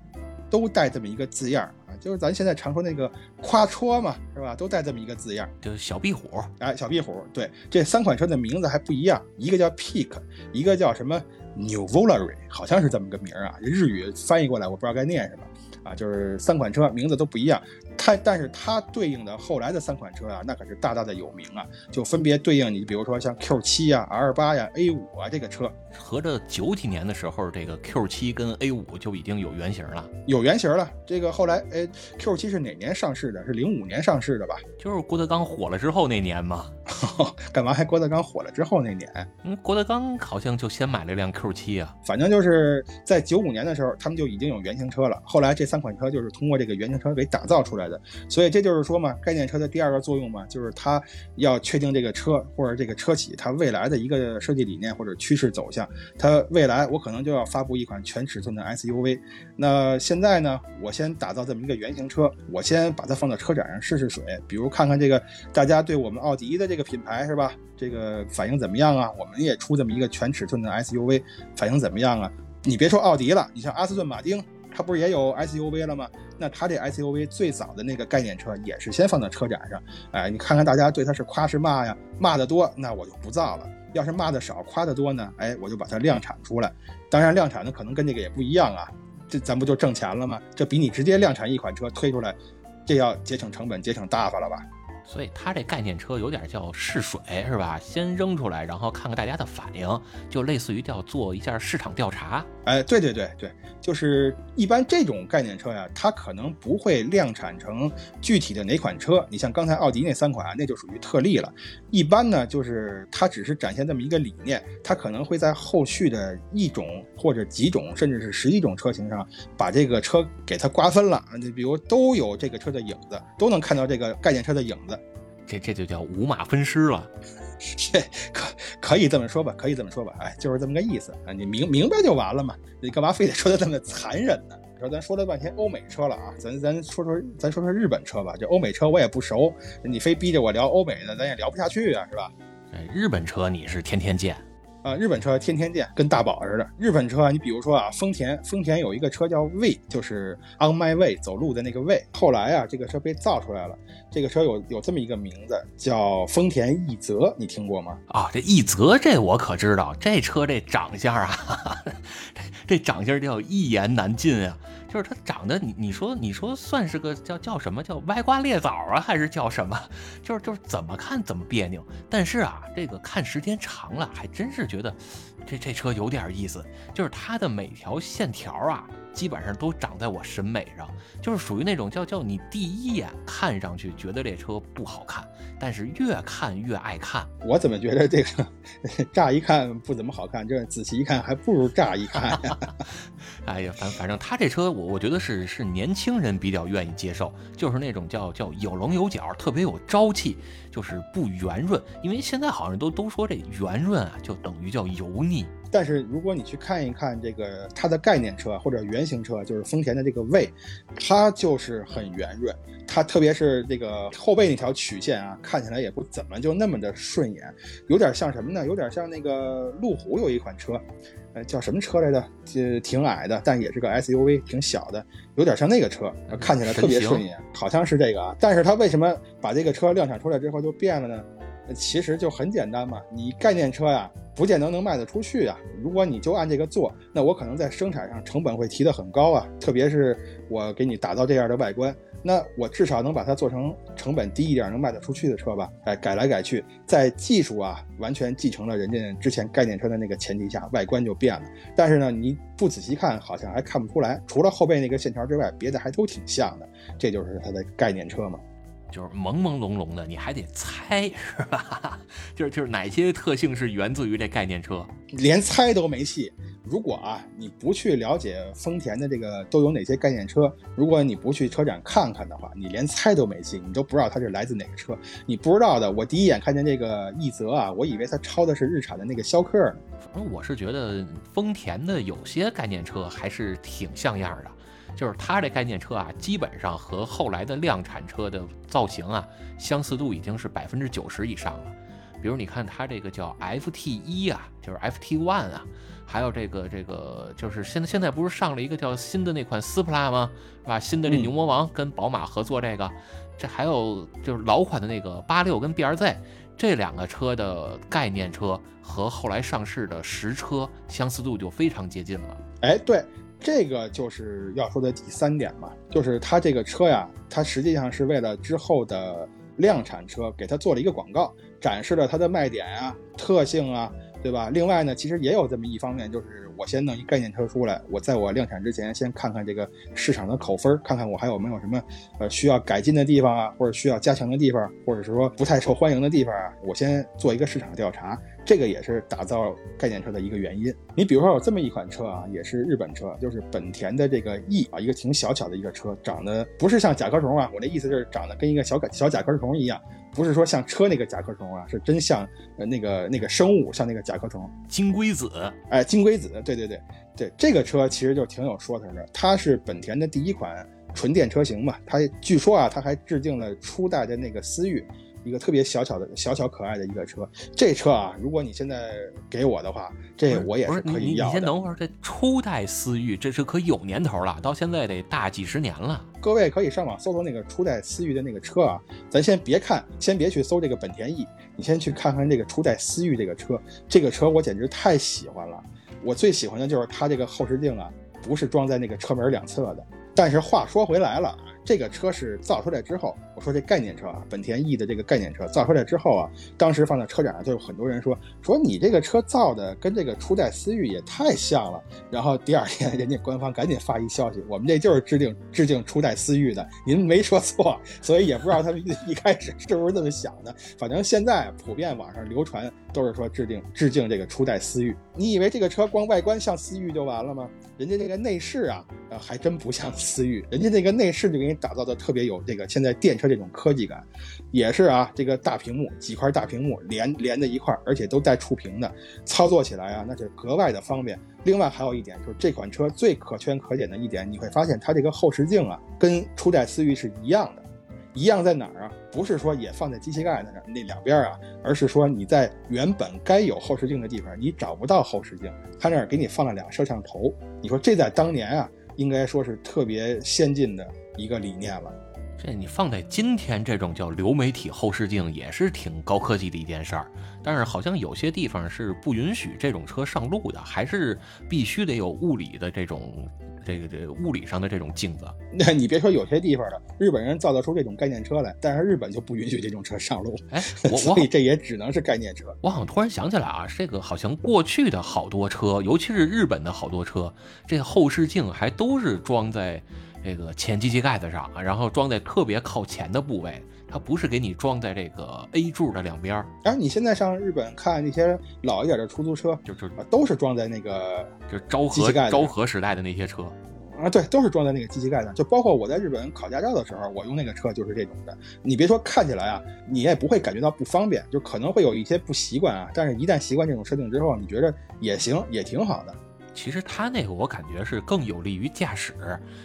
都带这么一个字样啊，就是咱现在常说那个夸戳嘛，是吧？都带这么一个字样，就是小壁虎。哎，小壁虎。对，这三款车的名字还不一样，一个叫 Peak，一个叫什么 New Volare，好像是这么个名儿啊。日语翻译过来我不知道该念什么啊，就是三款车名字都不一样。它，但是它对应的后来的三款车啊，那可是大大的有名啊，就分别对应你，比如说像 Q 七呀、R 八呀、A 五啊这个车，合着九几年的时候，这个 Q 七跟 A 五就已经有原型了，有原型了。这个后来，哎，Q 七是哪年上市的？是零五年上市的吧？就是郭德纲火了之后那年嘛。干嘛还郭德纲火了之后那年？嗯，郭德纲好像就先买了辆 Q 七啊。反正就是在九五年的时候，他们就已经有原型车了。后来这三款车就是通过这个原型车给打造出来的。所以这就是说嘛，概念车的第二个作用嘛，就是它要确定这个车或者这个车企它未来的一个设计理念或者趋势走向。它未来我可能就要发布一款全尺寸的 SUV。那现在呢，我先打造这么一个原型车，我先把它放到车展上试试水，比如看看这个大家对我们奥迪的这个品牌是吧？这个反应怎么样啊？我们也出这么一个全尺寸的 SUV，反应怎么样啊？你别说奥迪了，你像阿斯顿马丁，它不是也有 SUV 了吗？那它这 SUV 最早的那个概念车也是先放到车展上，哎，你看看大家对它是夸是骂呀？骂的多，那我就不造了；要是骂的少，夸的多呢，哎，我就把它量产出来。当然，量产的可能跟这个也不一样啊，这咱不就挣钱了吗？这比你直接量产一款车推出来，这要节省成本、节省大发了吧？所以它这概念车有点叫试水，是吧？先扔出来，然后看看大家的反应，就类似于叫做一下市场调查。哎，对对对对，就是一般这种概念车呀，它可能不会量产成具体的哪款车。你像刚才奥迪那三款啊，那就属于特例了。一般呢，就是它只是展现这么一个理念，它可能会在后续的一种或者几种，甚至是十几种车型上，把这个车给它瓜分了。你比如都有这个车的影子，都能看到这个概念车的影子。这这就叫五马分尸了，这可可以这么说吧？可以这么说吧？哎，就是这么个意思啊！你明明白就完了嘛？你干嘛非得说的这么残忍呢？说咱说了半天欧美车了啊，咱咱说说咱说说日本车吧。这欧美车我也不熟，你非逼着我聊欧美的，咱也聊不下去啊，是吧？哎，日本车你是天天见。啊，日本车天天见，跟大宝似的。日本车，你比如说啊，丰田，丰田有一个车叫 V，就是 On My Way，走路的那个 V。后来啊，这个车被造出来了，这个车有有这么一个名字，叫丰田奕泽，你听过吗？啊，这奕泽这我可知道，这车这长相啊，这这长相叫一言难尽啊。就是它长得，你你说你说算是个叫叫什么叫歪瓜裂枣啊，还是叫什么？就是就是怎么看怎么别扭。但是啊，这个看时间长了，还真是觉得这这车有点意思。就是它的每条线条啊。基本上都长在我审美上，就是属于那种叫叫你第一眼看上去觉得这车不好看，但是越看越爱看。我怎么觉得这个 乍一看不怎么好看，这仔细一看还不如乍一看呀？哎呀，反反正他这车我我觉得是是年轻人比较愿意接受，就是那种叫叫有棱有角，特别有朝气，就是不圆润。因为现在好像都都说这圆润啊，就等于叫油腻。但是如果你去看一看这个它的概念车或者原型车，就是丰田的这个魏，它就是很圆润，它特别是这个后背那条曲线啊，看起来也不怎么就那么的顺眼，有点像什么呢？有点像那个路虎有一款车，呃，叫什么车来着？就挺矮的，但也是个 SUV，挺小的，有点像那个车，看起来特别顺眼，好像是这个啊。但是它为什么把这个车量产出来之后就变了呢？其实就很简单嘛，你概念车呀。不见得能卖得出去啊！如果你就按这个做，那我可能在生产上成本会提得很高啊。特别是我给你打造这样的外观，那我至少能把它做成成本低一点、能卖得出去的车吧？哎，改来改去，在技术啊完全继承了人家之前概念车的那个前提下，外观就变了。但是呢，你不仔细看，好像还看不出来，除了后背那个线条之外，别的还都挺像的。这就是它的概念车嘛。就是朦朦胧胧的，你还得猜 是吧？就是就是哪些特性是源自于这概念车，连猜都没戏。如果啊你不去了解丰田的这个都有哪些概念车，如果你不去车展看看的话，你连猜都没戏，你都不知道它是来自哪个车。你不知道的，我第一眼看见这个奕泽啊，我以为它抄的是日产的那个逍客呢。反正我是觉得丰田的有些概念车还是挺像样的。就是它这概念车啊，基本上和后来的量产车的造型啊，相似度已经是百分之九十以上了。比如你看它这个叫 FT 一啊，就是 FT One 啊，还有这个这个就是现在现在不是上了一个叫新的那款斯普拉吗？是吧？新的这牛魔王跟宝马合作这个，这还有就是老款的那个八六跟 BRZ 这两个车的概念车和后来上市的实车相似度就非常接近了。哎，对。这个就是要说的第三点嘛，就是它这个车呀，它实际上是为了之后的量产车给它做了一个广告，展示了它的卖点啊、特性啊，对吧？另外呢，其实也有这么一方面，就是我先弄一概念车出来，我在我量产之前，先看看这个市场的口分，看看我还有没有什么呃需要改进的地方啊，或者需要加强的地方，或者是说不太受欢迎的地方啊，我先做一个市场调查，这个也是打造概念车的一个原因。你比如说有这么一款车啊，也是日本车，就是本田的这个 E 啊，一个挺小巧的一个车，长得不是像甲壳虫啊，我的意思就是长得跟一个小小甲壳虫一样。不是说像车那个甲壳虫啊，是真像呃那个那个生物，像那个甲壳虫金龟子，哎，金龟子，对对对对，这个车其实就挺有说头的，它是本田的第一款纯电车型嘛，它据说啊，它还致敬了初代的那个思域。一个特别小巧的小巧可爱的一个车，这车啊，如果你现在给我的话，这我也是可以要的。你先等会儿，这初代思域，这是可有年头了，到现在得大几十年了。各位可以上网搜搜那个初代思域的那个车啊，咱先别看，先别去搜这个本田 E，你先去看看这个初代思域这个车，这个车我简直太喜欢了。我最喜欢的就是它这个后视镜啊，不是装在那个车门两侧的。但是话说回来了。这个车是造出来之后，我说这概念车啊，本田 E 的这个概念车造出来之后啊，当时放在车展上就有很多人说说你这个车造的跟这个初代思域也太像了。然后第二天人家官方赶紧发一消息，我们这就是致敬致敬初代思域的，您没说错。所以也不知道他们一开始是不是这么想的，反正现在普遍网上流传都是说致敬致敬这个初代思域。你以为这个车光外观像思域就完了吗？人家这个内饰啊，呃，还真不像思域，人家那个内饰就给你打造的特别有这个现在电车这种科技感，也是啊，这个大屏幕几块大屏幕连连在一块，而且都带触屏的，操作起来啊，那是格外的方便。另外还有一点就是这款车最可圈可点的一点，你会发现它这个后视镜啊，跟初代思域是一样的。一样在哪儿？不是说也放在机器盖那那两边啊，而是说你在原本该有后视镜的地方，你找不到后视镜，它那儿给你放了俩摄像头。你说这在当年啊，应该说是特别先进的一个理念了。这你放在今天，这种叫流媒体后视镜也是挺高科技的一件事儿。但是好像有些地方是不允许这种车上路的，还是必须得有物理的这种。这个这个物理上的这种镜子，那你别说有些地方了，日本人造得出这种概念车来，但是日本就不允许这种车上路。哎，我 所以这也只能是概念车。我好像突然想起来啊，这个好像过去的好多车，尤其是日本的好多车，这后视镜还都是装在这个前机器盖子上，然后装在特别靠前的部位。它不是给你装在这个 A 柱的两边儿，然后你现在上日本看那些老一点的出租车，就就都是装在那个就昭和昭和时代的那些车啊，对，都是装在那个机器盖上。就包括我在日本考驾照的时候，我用那个车就是这种的。你别说看起来啊，你也不会感觉到不方便，就可能会有一些不习惯啊，但是一旦习惯这种设定之后，你觉得也行，也挺好的。其实它那个我感觉是更有利于驾驶，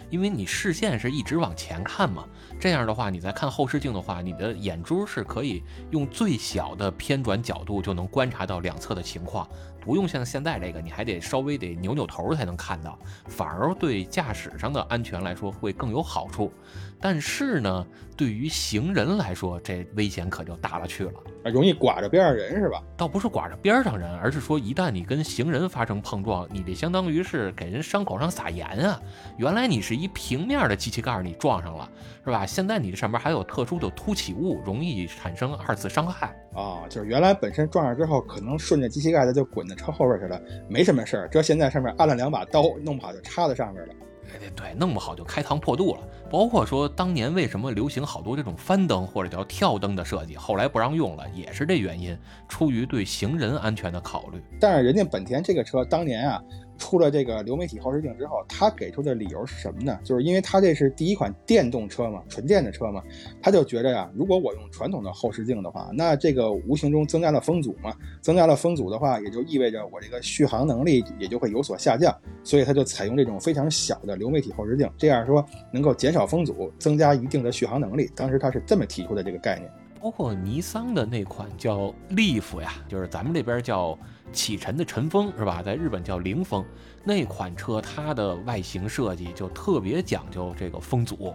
因为你视线是一直往前看嘛。这样的话，你在看后视镜的话，你的眼珠是可以用最小的偏转角度就能观察到两侧的情况，不用像现在这个，你还得稍微得扭扭头才能看到，反而对驾驶上的安全来说会更有好处。但是呢，对于行人来说，这危险可就大了去了。啊，容易刮着边上人是吧？倒不是刮着边上人，而是说一旦你跟行人发生碰撞，你这相当于是给人伤口上撒盐啊！原来你是一平面的机器盖，你撞上了，是吧？现在你这上面还有特殊的凸起物，容易产生二次伤害啊！就是原来本身撞上之后，可能顺着机器盖子就滚到车后边去了，没什么事儿。这现在上面安了两把刀，弄不好就插在上面了。对对，弄不好就开膛破肚了。包括说当年为什么流行好多这种翻灯或者叫跳灯的设计，后来不让用了，也是这原因，出于对行人安全的考虑。但是人家本田这个车当年啊。出了这个流媒体后视镜之后，他给出的理由是什么呢？就是因为他这是第一款电动车嘛，纯电的车嘛，他就觉得呀，如果我用传统的后视镜的话，那这个无形中增加了风阻嘛，增加了风阻的话，也就意味着我这个续航能力也就会有所下降，所以他就采用这种非常小的流媒体后视镜，这样说能够减少风阻，增加一定的续航能力。当时他是这么提出的这个概念。包括尼桑的那款叫 Leaf 呀，就是咱们这边叫启辰的晨风是吧？在日本叫凌风那款车，它的外形设计就特别讲究这个风阻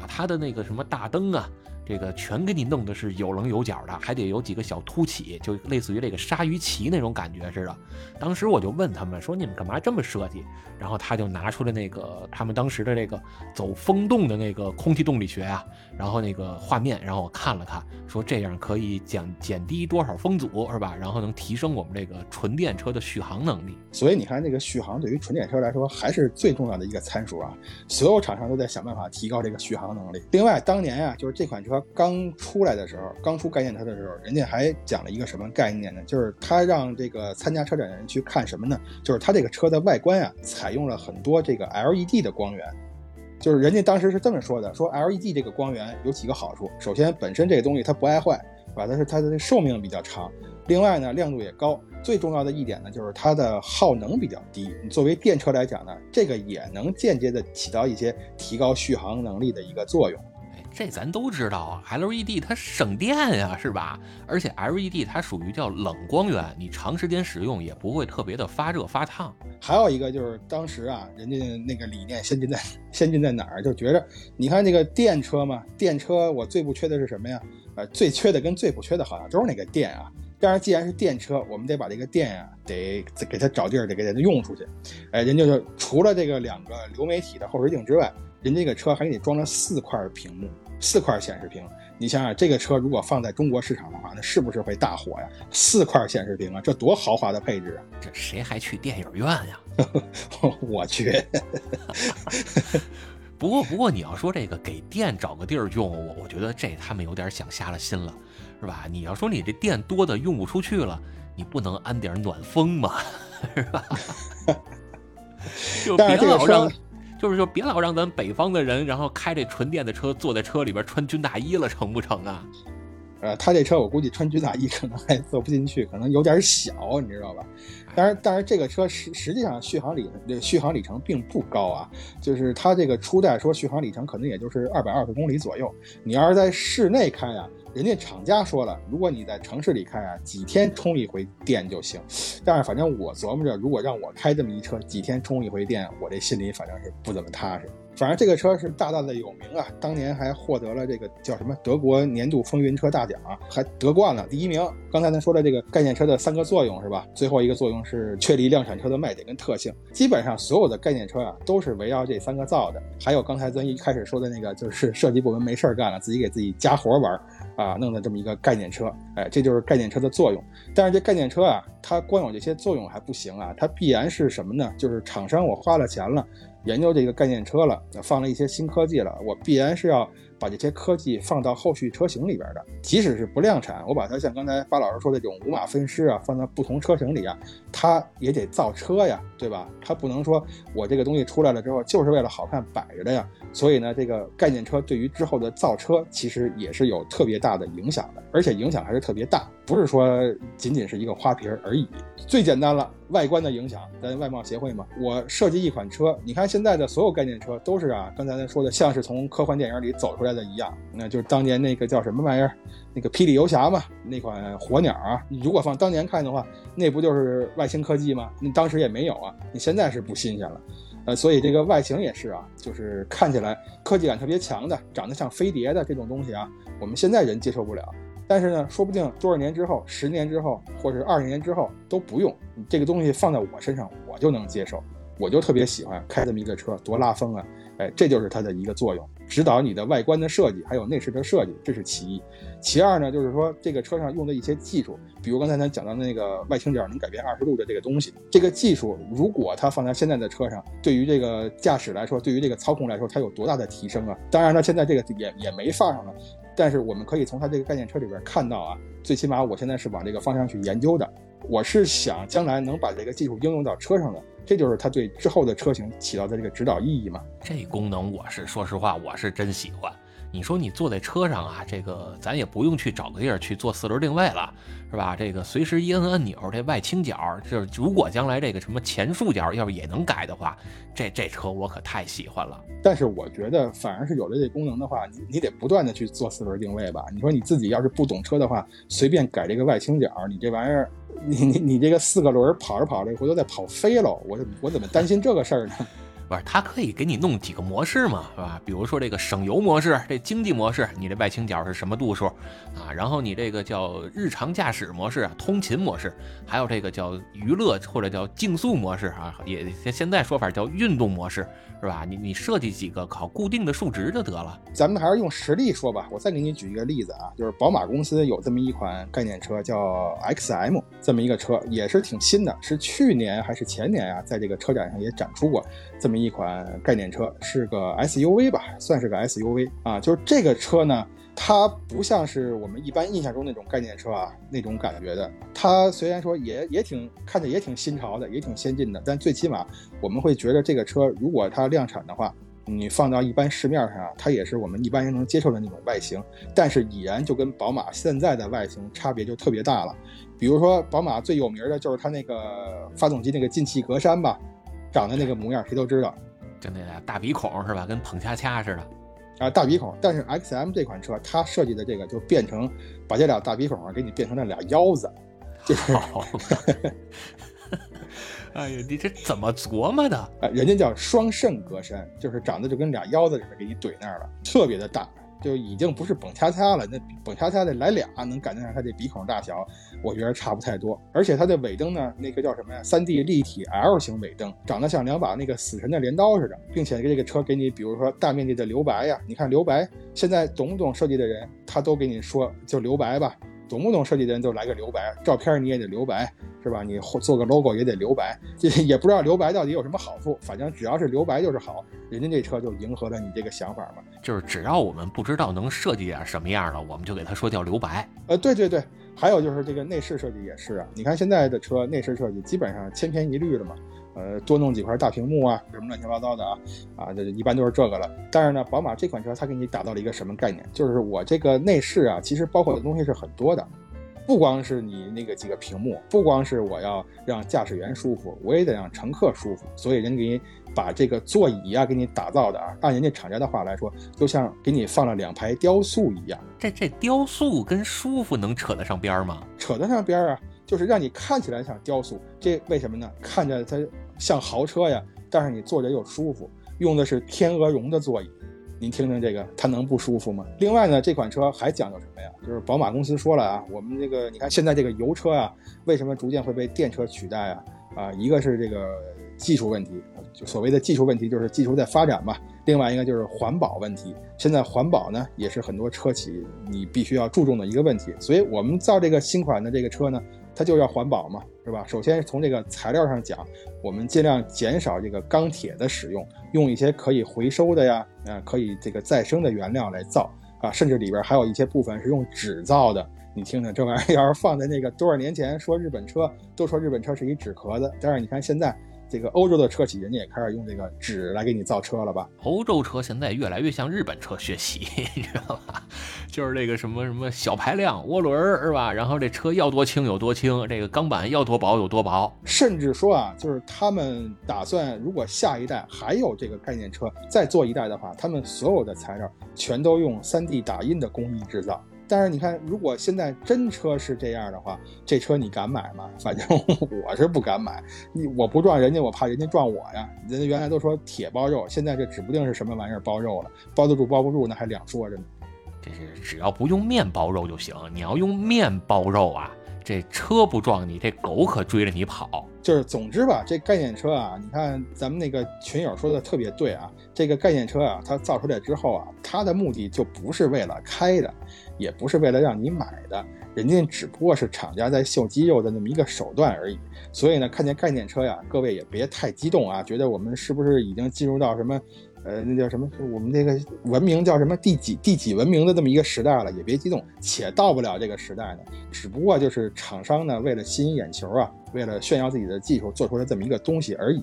啊，它的那个什么大灯啊，这个全给你弄的是有棱有角的，还得有几个小凸起，就类似于这个鲨鱼鳍那种感觉似的。当时我就问他们说：“你们干嘛这么设计？”然后他就拿出了那个他们当时的这个走风洞的那个空气动力学啊，然后那个画面，然后我看了看，说这样可以减减低多少风阻是吧？然后能提升我们这个纯电车的续航能力。所以你看，这个续航对于纯电车来说还是最重要的一个参数啊。所有厂商都在想办法提高这个续航能力。另外，当年啊，就是这款车刚出来的时候，刚出概念车的时候，人家还讲了一个什么概念呢？就是他让这个参加车展的人去看什么呢？就是他这个车的外观啊，采用了很多这个 LED 的光源。就是人家当时是这么说的：说 LED 这个光源有几个好处。首先，本身这个东西它不爱坏，是吧？它是它的寿命比较长。另外呢，亮度也高。最重要的一点呢，就是它的耗能比较低。你作为电车来讲呢，这个也能间接的起到一些提高续航能力的一个作用。这咱都知道啊，LED 它省电呀，是吧？而且 LED 它属于叫冷光源，你长时间使用也不会特别的发热发烫。还有一个就是当时啊，人家那个理念先进在先进在哪儿？就觉着，你看那个电车嘛，电车我最不缺的是什么呀？呃，最缺的跟最不缺的好像都是那个电啊。但是，既然是电车，我们得把这个电呀，得给它找地儿，得给它用出去。哎，人家就除了这个两个流媒体的后视镜之外，人家这个车还给你装了四块屏幕，四块显示屏。你想想，这个车如果放在中国市场的话，那是不是会大火呀？四块显示屏啊，这多豪华的配置啊！这谁还去电影院呀？我去。不过，不过你要说这个给电找个地儿用，我我觉得这他们有点想瞎了心了。是吧？你要说你这电多的用不出去了，你不能安点暖风吗？是吧？就别老让，就是说别老让咱北方的人，然后开这纯电的车，坐在车里边穿军大衣了，成不成啊？呃，他这车我估计穿军大衣可能还坐不进去，可能有点小，你知道吧？当然，但是这个车实实际上续航里续航里程并不高啊，就是它这个初代说续航里程可能也就是二百二十公里左右。你要是在室内开啊。人家厂家说了，如果你在城市里开啊，几天充一回电就行。但是反正我琢磨着，如果让我开这么一车，几天充一回电，我这心里反正是不怎么踏实。反正这个车是大大的有名啊，当年还获得了这个叫什么德国年度风云车大奖啊，还得冠了第一名。刚才咱说的这个概念车的三个作用是吧？最后一个作用是确立量产车的卖点跟特性。基本上所有的概念车啊，都是围绕这三个造的。还有刚才咱一开始说的那个，就是设计部门没事干了，自己给自己加活玩啊，弄的这么一个概念车。哎，这就是概念车的作用。但是这概念车啊，它光有这些作用还不行啊，它必然是什么呢？就是厂商我花了钱了。研究这个概念车了，放了一些新科技了，我必然是要把这些科技放到后续车型里边的。即使是不量产，我把它像刚才巴老师说的这种五马分尸啊，放到不同车型里啊，它也得造车呀，对吧？它不能说我这个东西出来了之后就是为了好看摆着的呀。所以呢，这个概念车对于之后的造车其实也是有特别大的影响的，而且影响还是特别大，不是说仅仅是一个花瓶而已。最简单了，外观的影响，咱外贸协会嘛，我设计一款车，你看现在的所有概念车都是啊，刚才咱说的像是从科幻电影里走出来的一样，那就是当年那个叫什么玩意儿，那个霹雳游侠嘛，那款火鸟啊，你如果放当年看的话，那不就是外星科技吗？你当时也没有啊，你现在是不新鲜了。呃，所以这个外形也是啊，就是看起来科技感特别强的，长得像飞碟的这种东西啊，我们现在人接受不了。但是呢，说不定多少年之后，十年之后，或者二十年之后都不用这个东西放在我身上，我就能接受，我就特别喜欢开这么一个车，多拉风啊！哎，这就是它的一个作用。指导你的外观的设计，还有内饰的设计，这是其一。其二呢，就是说这个车上用的一些技术，比如刚才咱讲到那个外倾角能改变二十度的这个东西，这个技术如果它放在现在的车上，对于这个驾驶来说，对于这个操控来说，它有多大的提升啊？当然了，现在这个也也没放上了，但是我们可以从它这个概念车里边看到啊，最起码我现在是往这个方向去研究的，我是想将来能把这个技术应用到车上的。这就是它对之后的车型起到的这个指导意义嘛？这功能我是说实话，我是真喜欢。你说你坐在车上啊，这个咱也不用去找个地儿去做四轮定位了，是吧？这个随时一摁按钮，这外倾角，就是如果将来这个什么前束角要是也能改的话，这这车我可太喜欢了。但是我觉得反而是有了这功能的话，你你得不断的去做四轮定位吧？你说你自己要是不懂车的话，随便改这个外倾角，你这玩意儿，你你你这个四个轮跑着跑着回头再跑飞了，我我怎么担心这个事儿呢？它可以给你弄几个模式嘛，是吧？比如说这个省油模式，这经济模式，你这外倾角是什么度数啊？然后你这个叫日常驾驶模式，通勤模式，还有这个叫娱乐或者叫竞速模式啊，也现在说法叫运动模式，是吧？你你设计几个考固定的数值就得了。咱们还是用实例说吧。我再给你举一个例子啊，就是宝马公司有这么一款概念车叫 XM，这么一个车也是挺新的，是去年还是前年啊，在这个车展上也展出过。这么一款概念车是个 SUV 吧，算是个 SUV 啊。就是这个车呢，它不像是我们一般印象中那种概念车啊那种感觉的。它虽然说也也挺看着也挺新潮的，也挺先进的，但最起码我们会觉得这个车如果它量产的话，你放到一般市面上啊，它也是我们一般人能接受的那种外形。但是已然就跟宝马现在的外形差别就特别大了。比如说宝马最有名的就是它那个发动机那个进气格栅吧。长得那个模样，谁都知道，就那俩大鼻孔是吧？跟捧恰恰似的啊，大鼻孔。但是 X M 这款车，它设计的这个就变成把这俩大鼻孔啊，给你变成了俩腰子，就是。哎呀，你这怎么琢磨的？啊，人家叫双肾格栅，就是长得就跟俩腰子似的，给你怼那儿了，特别的大。就已经不是蹦恰恰了，那蹦恰恰的来俩能感觉上它这鼻孔大小，我觉得差不太多。而且它的尾灯呢，那个叫什么呀？三 D 立体 L 型尾灯，长得像两把那个死神的镰刀似的，并且这个车给你，比如说大面积的留白呀，你看留白，现在懂不懂设计的人，他都给你说就留白吧。懂不懂设计的人就来个留白，照片你也得留白，是吧？你做个 logo 也得留白，这 也不知道留白到底有什么好处，反正只要是留白就是好。人家这车就迎合了你这个想法嘛，就是只要我们不知道能设计点什么样的，我们就给他说叫留白。呃，对对对，还有就是这个内饰设计也是啊，你看现在的车内饰设计基本上千篇一律了嘛。呃，多弄几块大屏幕啊，什么乱七八糟的啊，啊，这一般都是这个了。但是呢，宝马这款车它给你打造了一个什么概念？就是我这个内饰啊，其实包括的东西是很多的，不光是你那个几个屏幕，不光是我要让驾驶员舒服，我也得让乘客舒服。所以人给你把这个座椅啊给你打造的啊，按人家厂家的话来说，就像给你放了两排雕塑一样。这这雕塑跟舒服能扯得上边吗？扯得上边啊，就是让你看起来像雕塑。这为什么呢？看着它。像豪车呀，但是你坐着又舒服，用的是天鹅绒的座椅，您听听这个，它能不舒服吗？另外呢，这款车还讲究什么呀？就是宝马公司说了啊，我们这个你看现在这个油车啊，为什么逐渐会被电车取代啊？啊，一个是这个技术问题，就所谓的技术问题就是技术在发展嘛。另外一个就是环保问题，现在环保呢也是很多车企你必须要注重的一个问题。所以我们造这个新款的这个车呢。它就要环保嘛，是吧？首先从这个材料上讲，我们尽量减少这个钢铁的使用，用一些可以回收的呀，呃，可以这个再生的原料来造啊，甚至里边还有一些部分是用纸造的。你听听这玩意儿，要是放在那个多少年前，说日本车都说日本车是一纸壳子，但是你看现在。这个欧洲的车企，人家也开始用这个纸来给你造车了吧？欧洲车现在越来越向日本车学习，你知道吧？就是这个什么什么小排量涡轮是吧？然后这车要多轻有多轻，这个钢板要多薄有多薄。甚至说啊，就是他们打算，如果下一代还有这个概念车再做一代的话，他们所有的材料全都用 3D 打印的工艺制造。但是你看，如果现在真车是这样的话，这车你敢买吗？反正 我是不敢买。你我不撞人家，我怕人家撞我呀。人家原来都说铁包肉，现在这指不定是什么玩意儿包肉了，包得住包不住那还两说着呢。这是只要不用面包肉就行。你要用面包肉啊，这车不撞你，这狗可追着你跑。就是总之吧，这概念车啊，你看咱们那个群友说的特别对啊。这个概念车啊，它造出来之后啊，它的目的就不是为了开的。也不是为了让你买的，人家只不过是厂家在秀肌肉的那么一个手段而已。所以呢，看见概念车呀，各位也别太激动啊，觉得我们是不是已经进入到什么，呃，那叫什么？我们这个文明叫什么第几第几文明的这么一个时代了？也别激动，且到不了这个时代呢。只不过就是厂商呢，为了吸引眼球啊，为了炫耀自己的技术，做出来这么一个东西而已。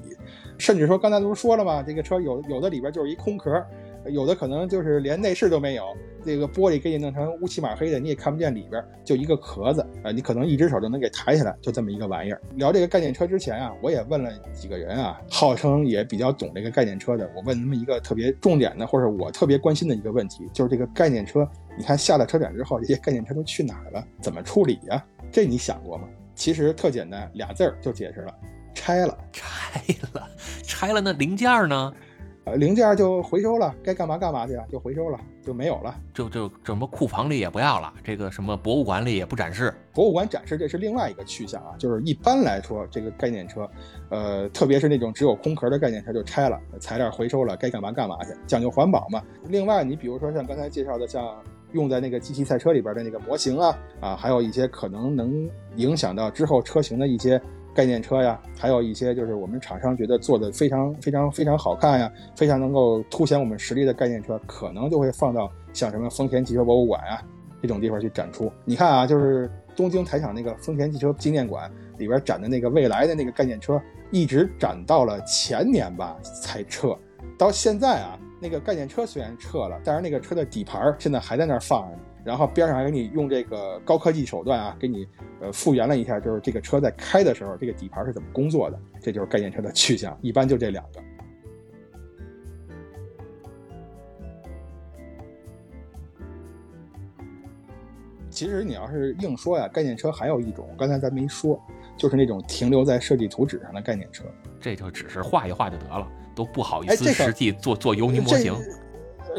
甚至说刚才不是说了吗？这个车有有的里边就是一空壳。有的可能就是连内饰都没有，这个玻璃给你弄成乌漆嘛黑的，你也看不见里边，就一个壳子啊，你可能一只手就能给抬起来，就这么一个玩意儿。聊这个概念车之前啊，我也问了几个人啊，号称也比较懂这个概念车的，我问他们一个特别重点的，或者我特别关心的一个问题，就是这个概念车，你看下了车展之后，这些概念车都去哪儿了？怎么处理呀？这你想过吗？其实特简单，俩字儿就解释了，拆了，拆了。拆了那零件呢？呃，零件就回收了，该干嘛干嘛去啊，就回收了，就没有了。就就什么库房里也不要了，这个什么博物馆里也不展示。博物馆展示这是另外一个去向啊，就是一般来说，这个概念车，呃，特别是那种只有空壳的概念车就拆了，材料回收了，该干嘛干嘛去，讲究环保嘛。另外，你比如说像刚才介绍的，像用在那个机器赛车里边的那个模型啊，啊，还有一些可能能影响到之后车型的一些。概念车呀，还有一些就是我们厂商觉得做的非常非常非常好看呀，非常能够凸显我们实力的概念车，可能就会放到像什么丰田汽车博物馆啊这种地方去展出。你看啊，就是东京台场那个丰田汽车纪念馆里边展的那个未来的那个概念车，一直展到了前年吧才撤。到现在啊，那个概念车虽然撤了，但是那个车的底盘现在还在那儿放着。然后边上还给你用这个高科技手段啊，给你呃复原了一下，就是这个车在开的时候，这个底盘是怎么工作的，这就是概念车的去向。一般就这两个。其实你要是硬说呀，概念车还有一种，刚才咱没说，就是那种停留在设计图纸上的概念车，这就只是画一画就得了，都不好意思实际做做油泥模型。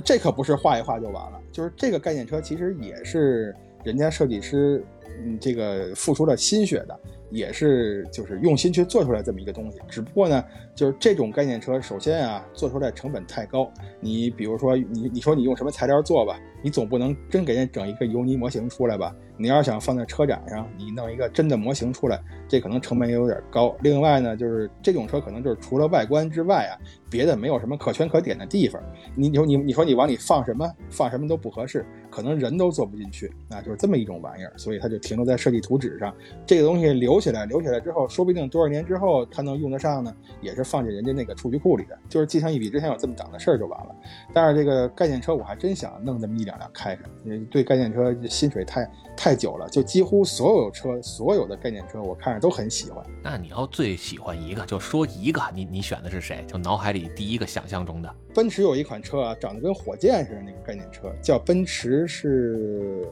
这可不是画一画就完了，就是这个概念车其实也是人家设计师，嗯，这个付出了心血的，也是就是用心去做出来这么一个东西。只不过呢，就是这种概念车，首先啊，做出来成本太高。你比如说，你你说你用什么材料做吧，你总不能真给人整一个油泥模型出来吧？你要是想放在车展上，你弄一个真的模型出来，这可能成本也有点高。另外呢，就是这种车可能就是除了外观之外啊。别的没有什么可圈可点的地方，你你说你你说你往里放什么放什么都不合适，可能人都坐不进去，那就是这么一种玩意儿，所以它就停留在设计图纸上。这个东西留起来，留起来之后，说不定多少年之后它能用得上呢，也是放进人家那个数据库里的，就是记上一笔，之前有这么档的事儿就完了。但是这个概念车我还真想弄这么一两辆开开，对概念车薪水太太久了，就几乎所有车所有的概念车我看着都很喜欢。那你要最喜欢一个，就说一个，你你选的是谁？就脑海里。第一个想象中的奔驰有一款车啊，长得跟火箭似的那个概念车，叫奔驰是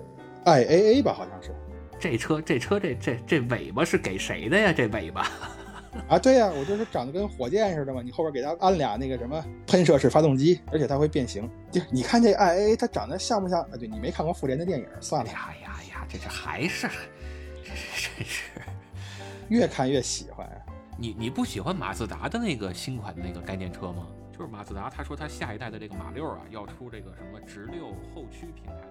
iAA 吧，好像是。这车这车这这这尾巴是给谁的呀？这尾巴啊，对呀，我就是长得跟火箭似的嘛。你后边给它安俩那个什么喷射式发动机，而且它会变形。就你看这 iAA，它长得像不像啊？对你没看过复联的电影，算了。呀呀呀，这这还是 这真是 越看越喜欢。你你不喜欢马自达的那个新款的那个概念车吗？就是马自达，他说他下一代的这个马六啊，要出这个什么直六后驱平台。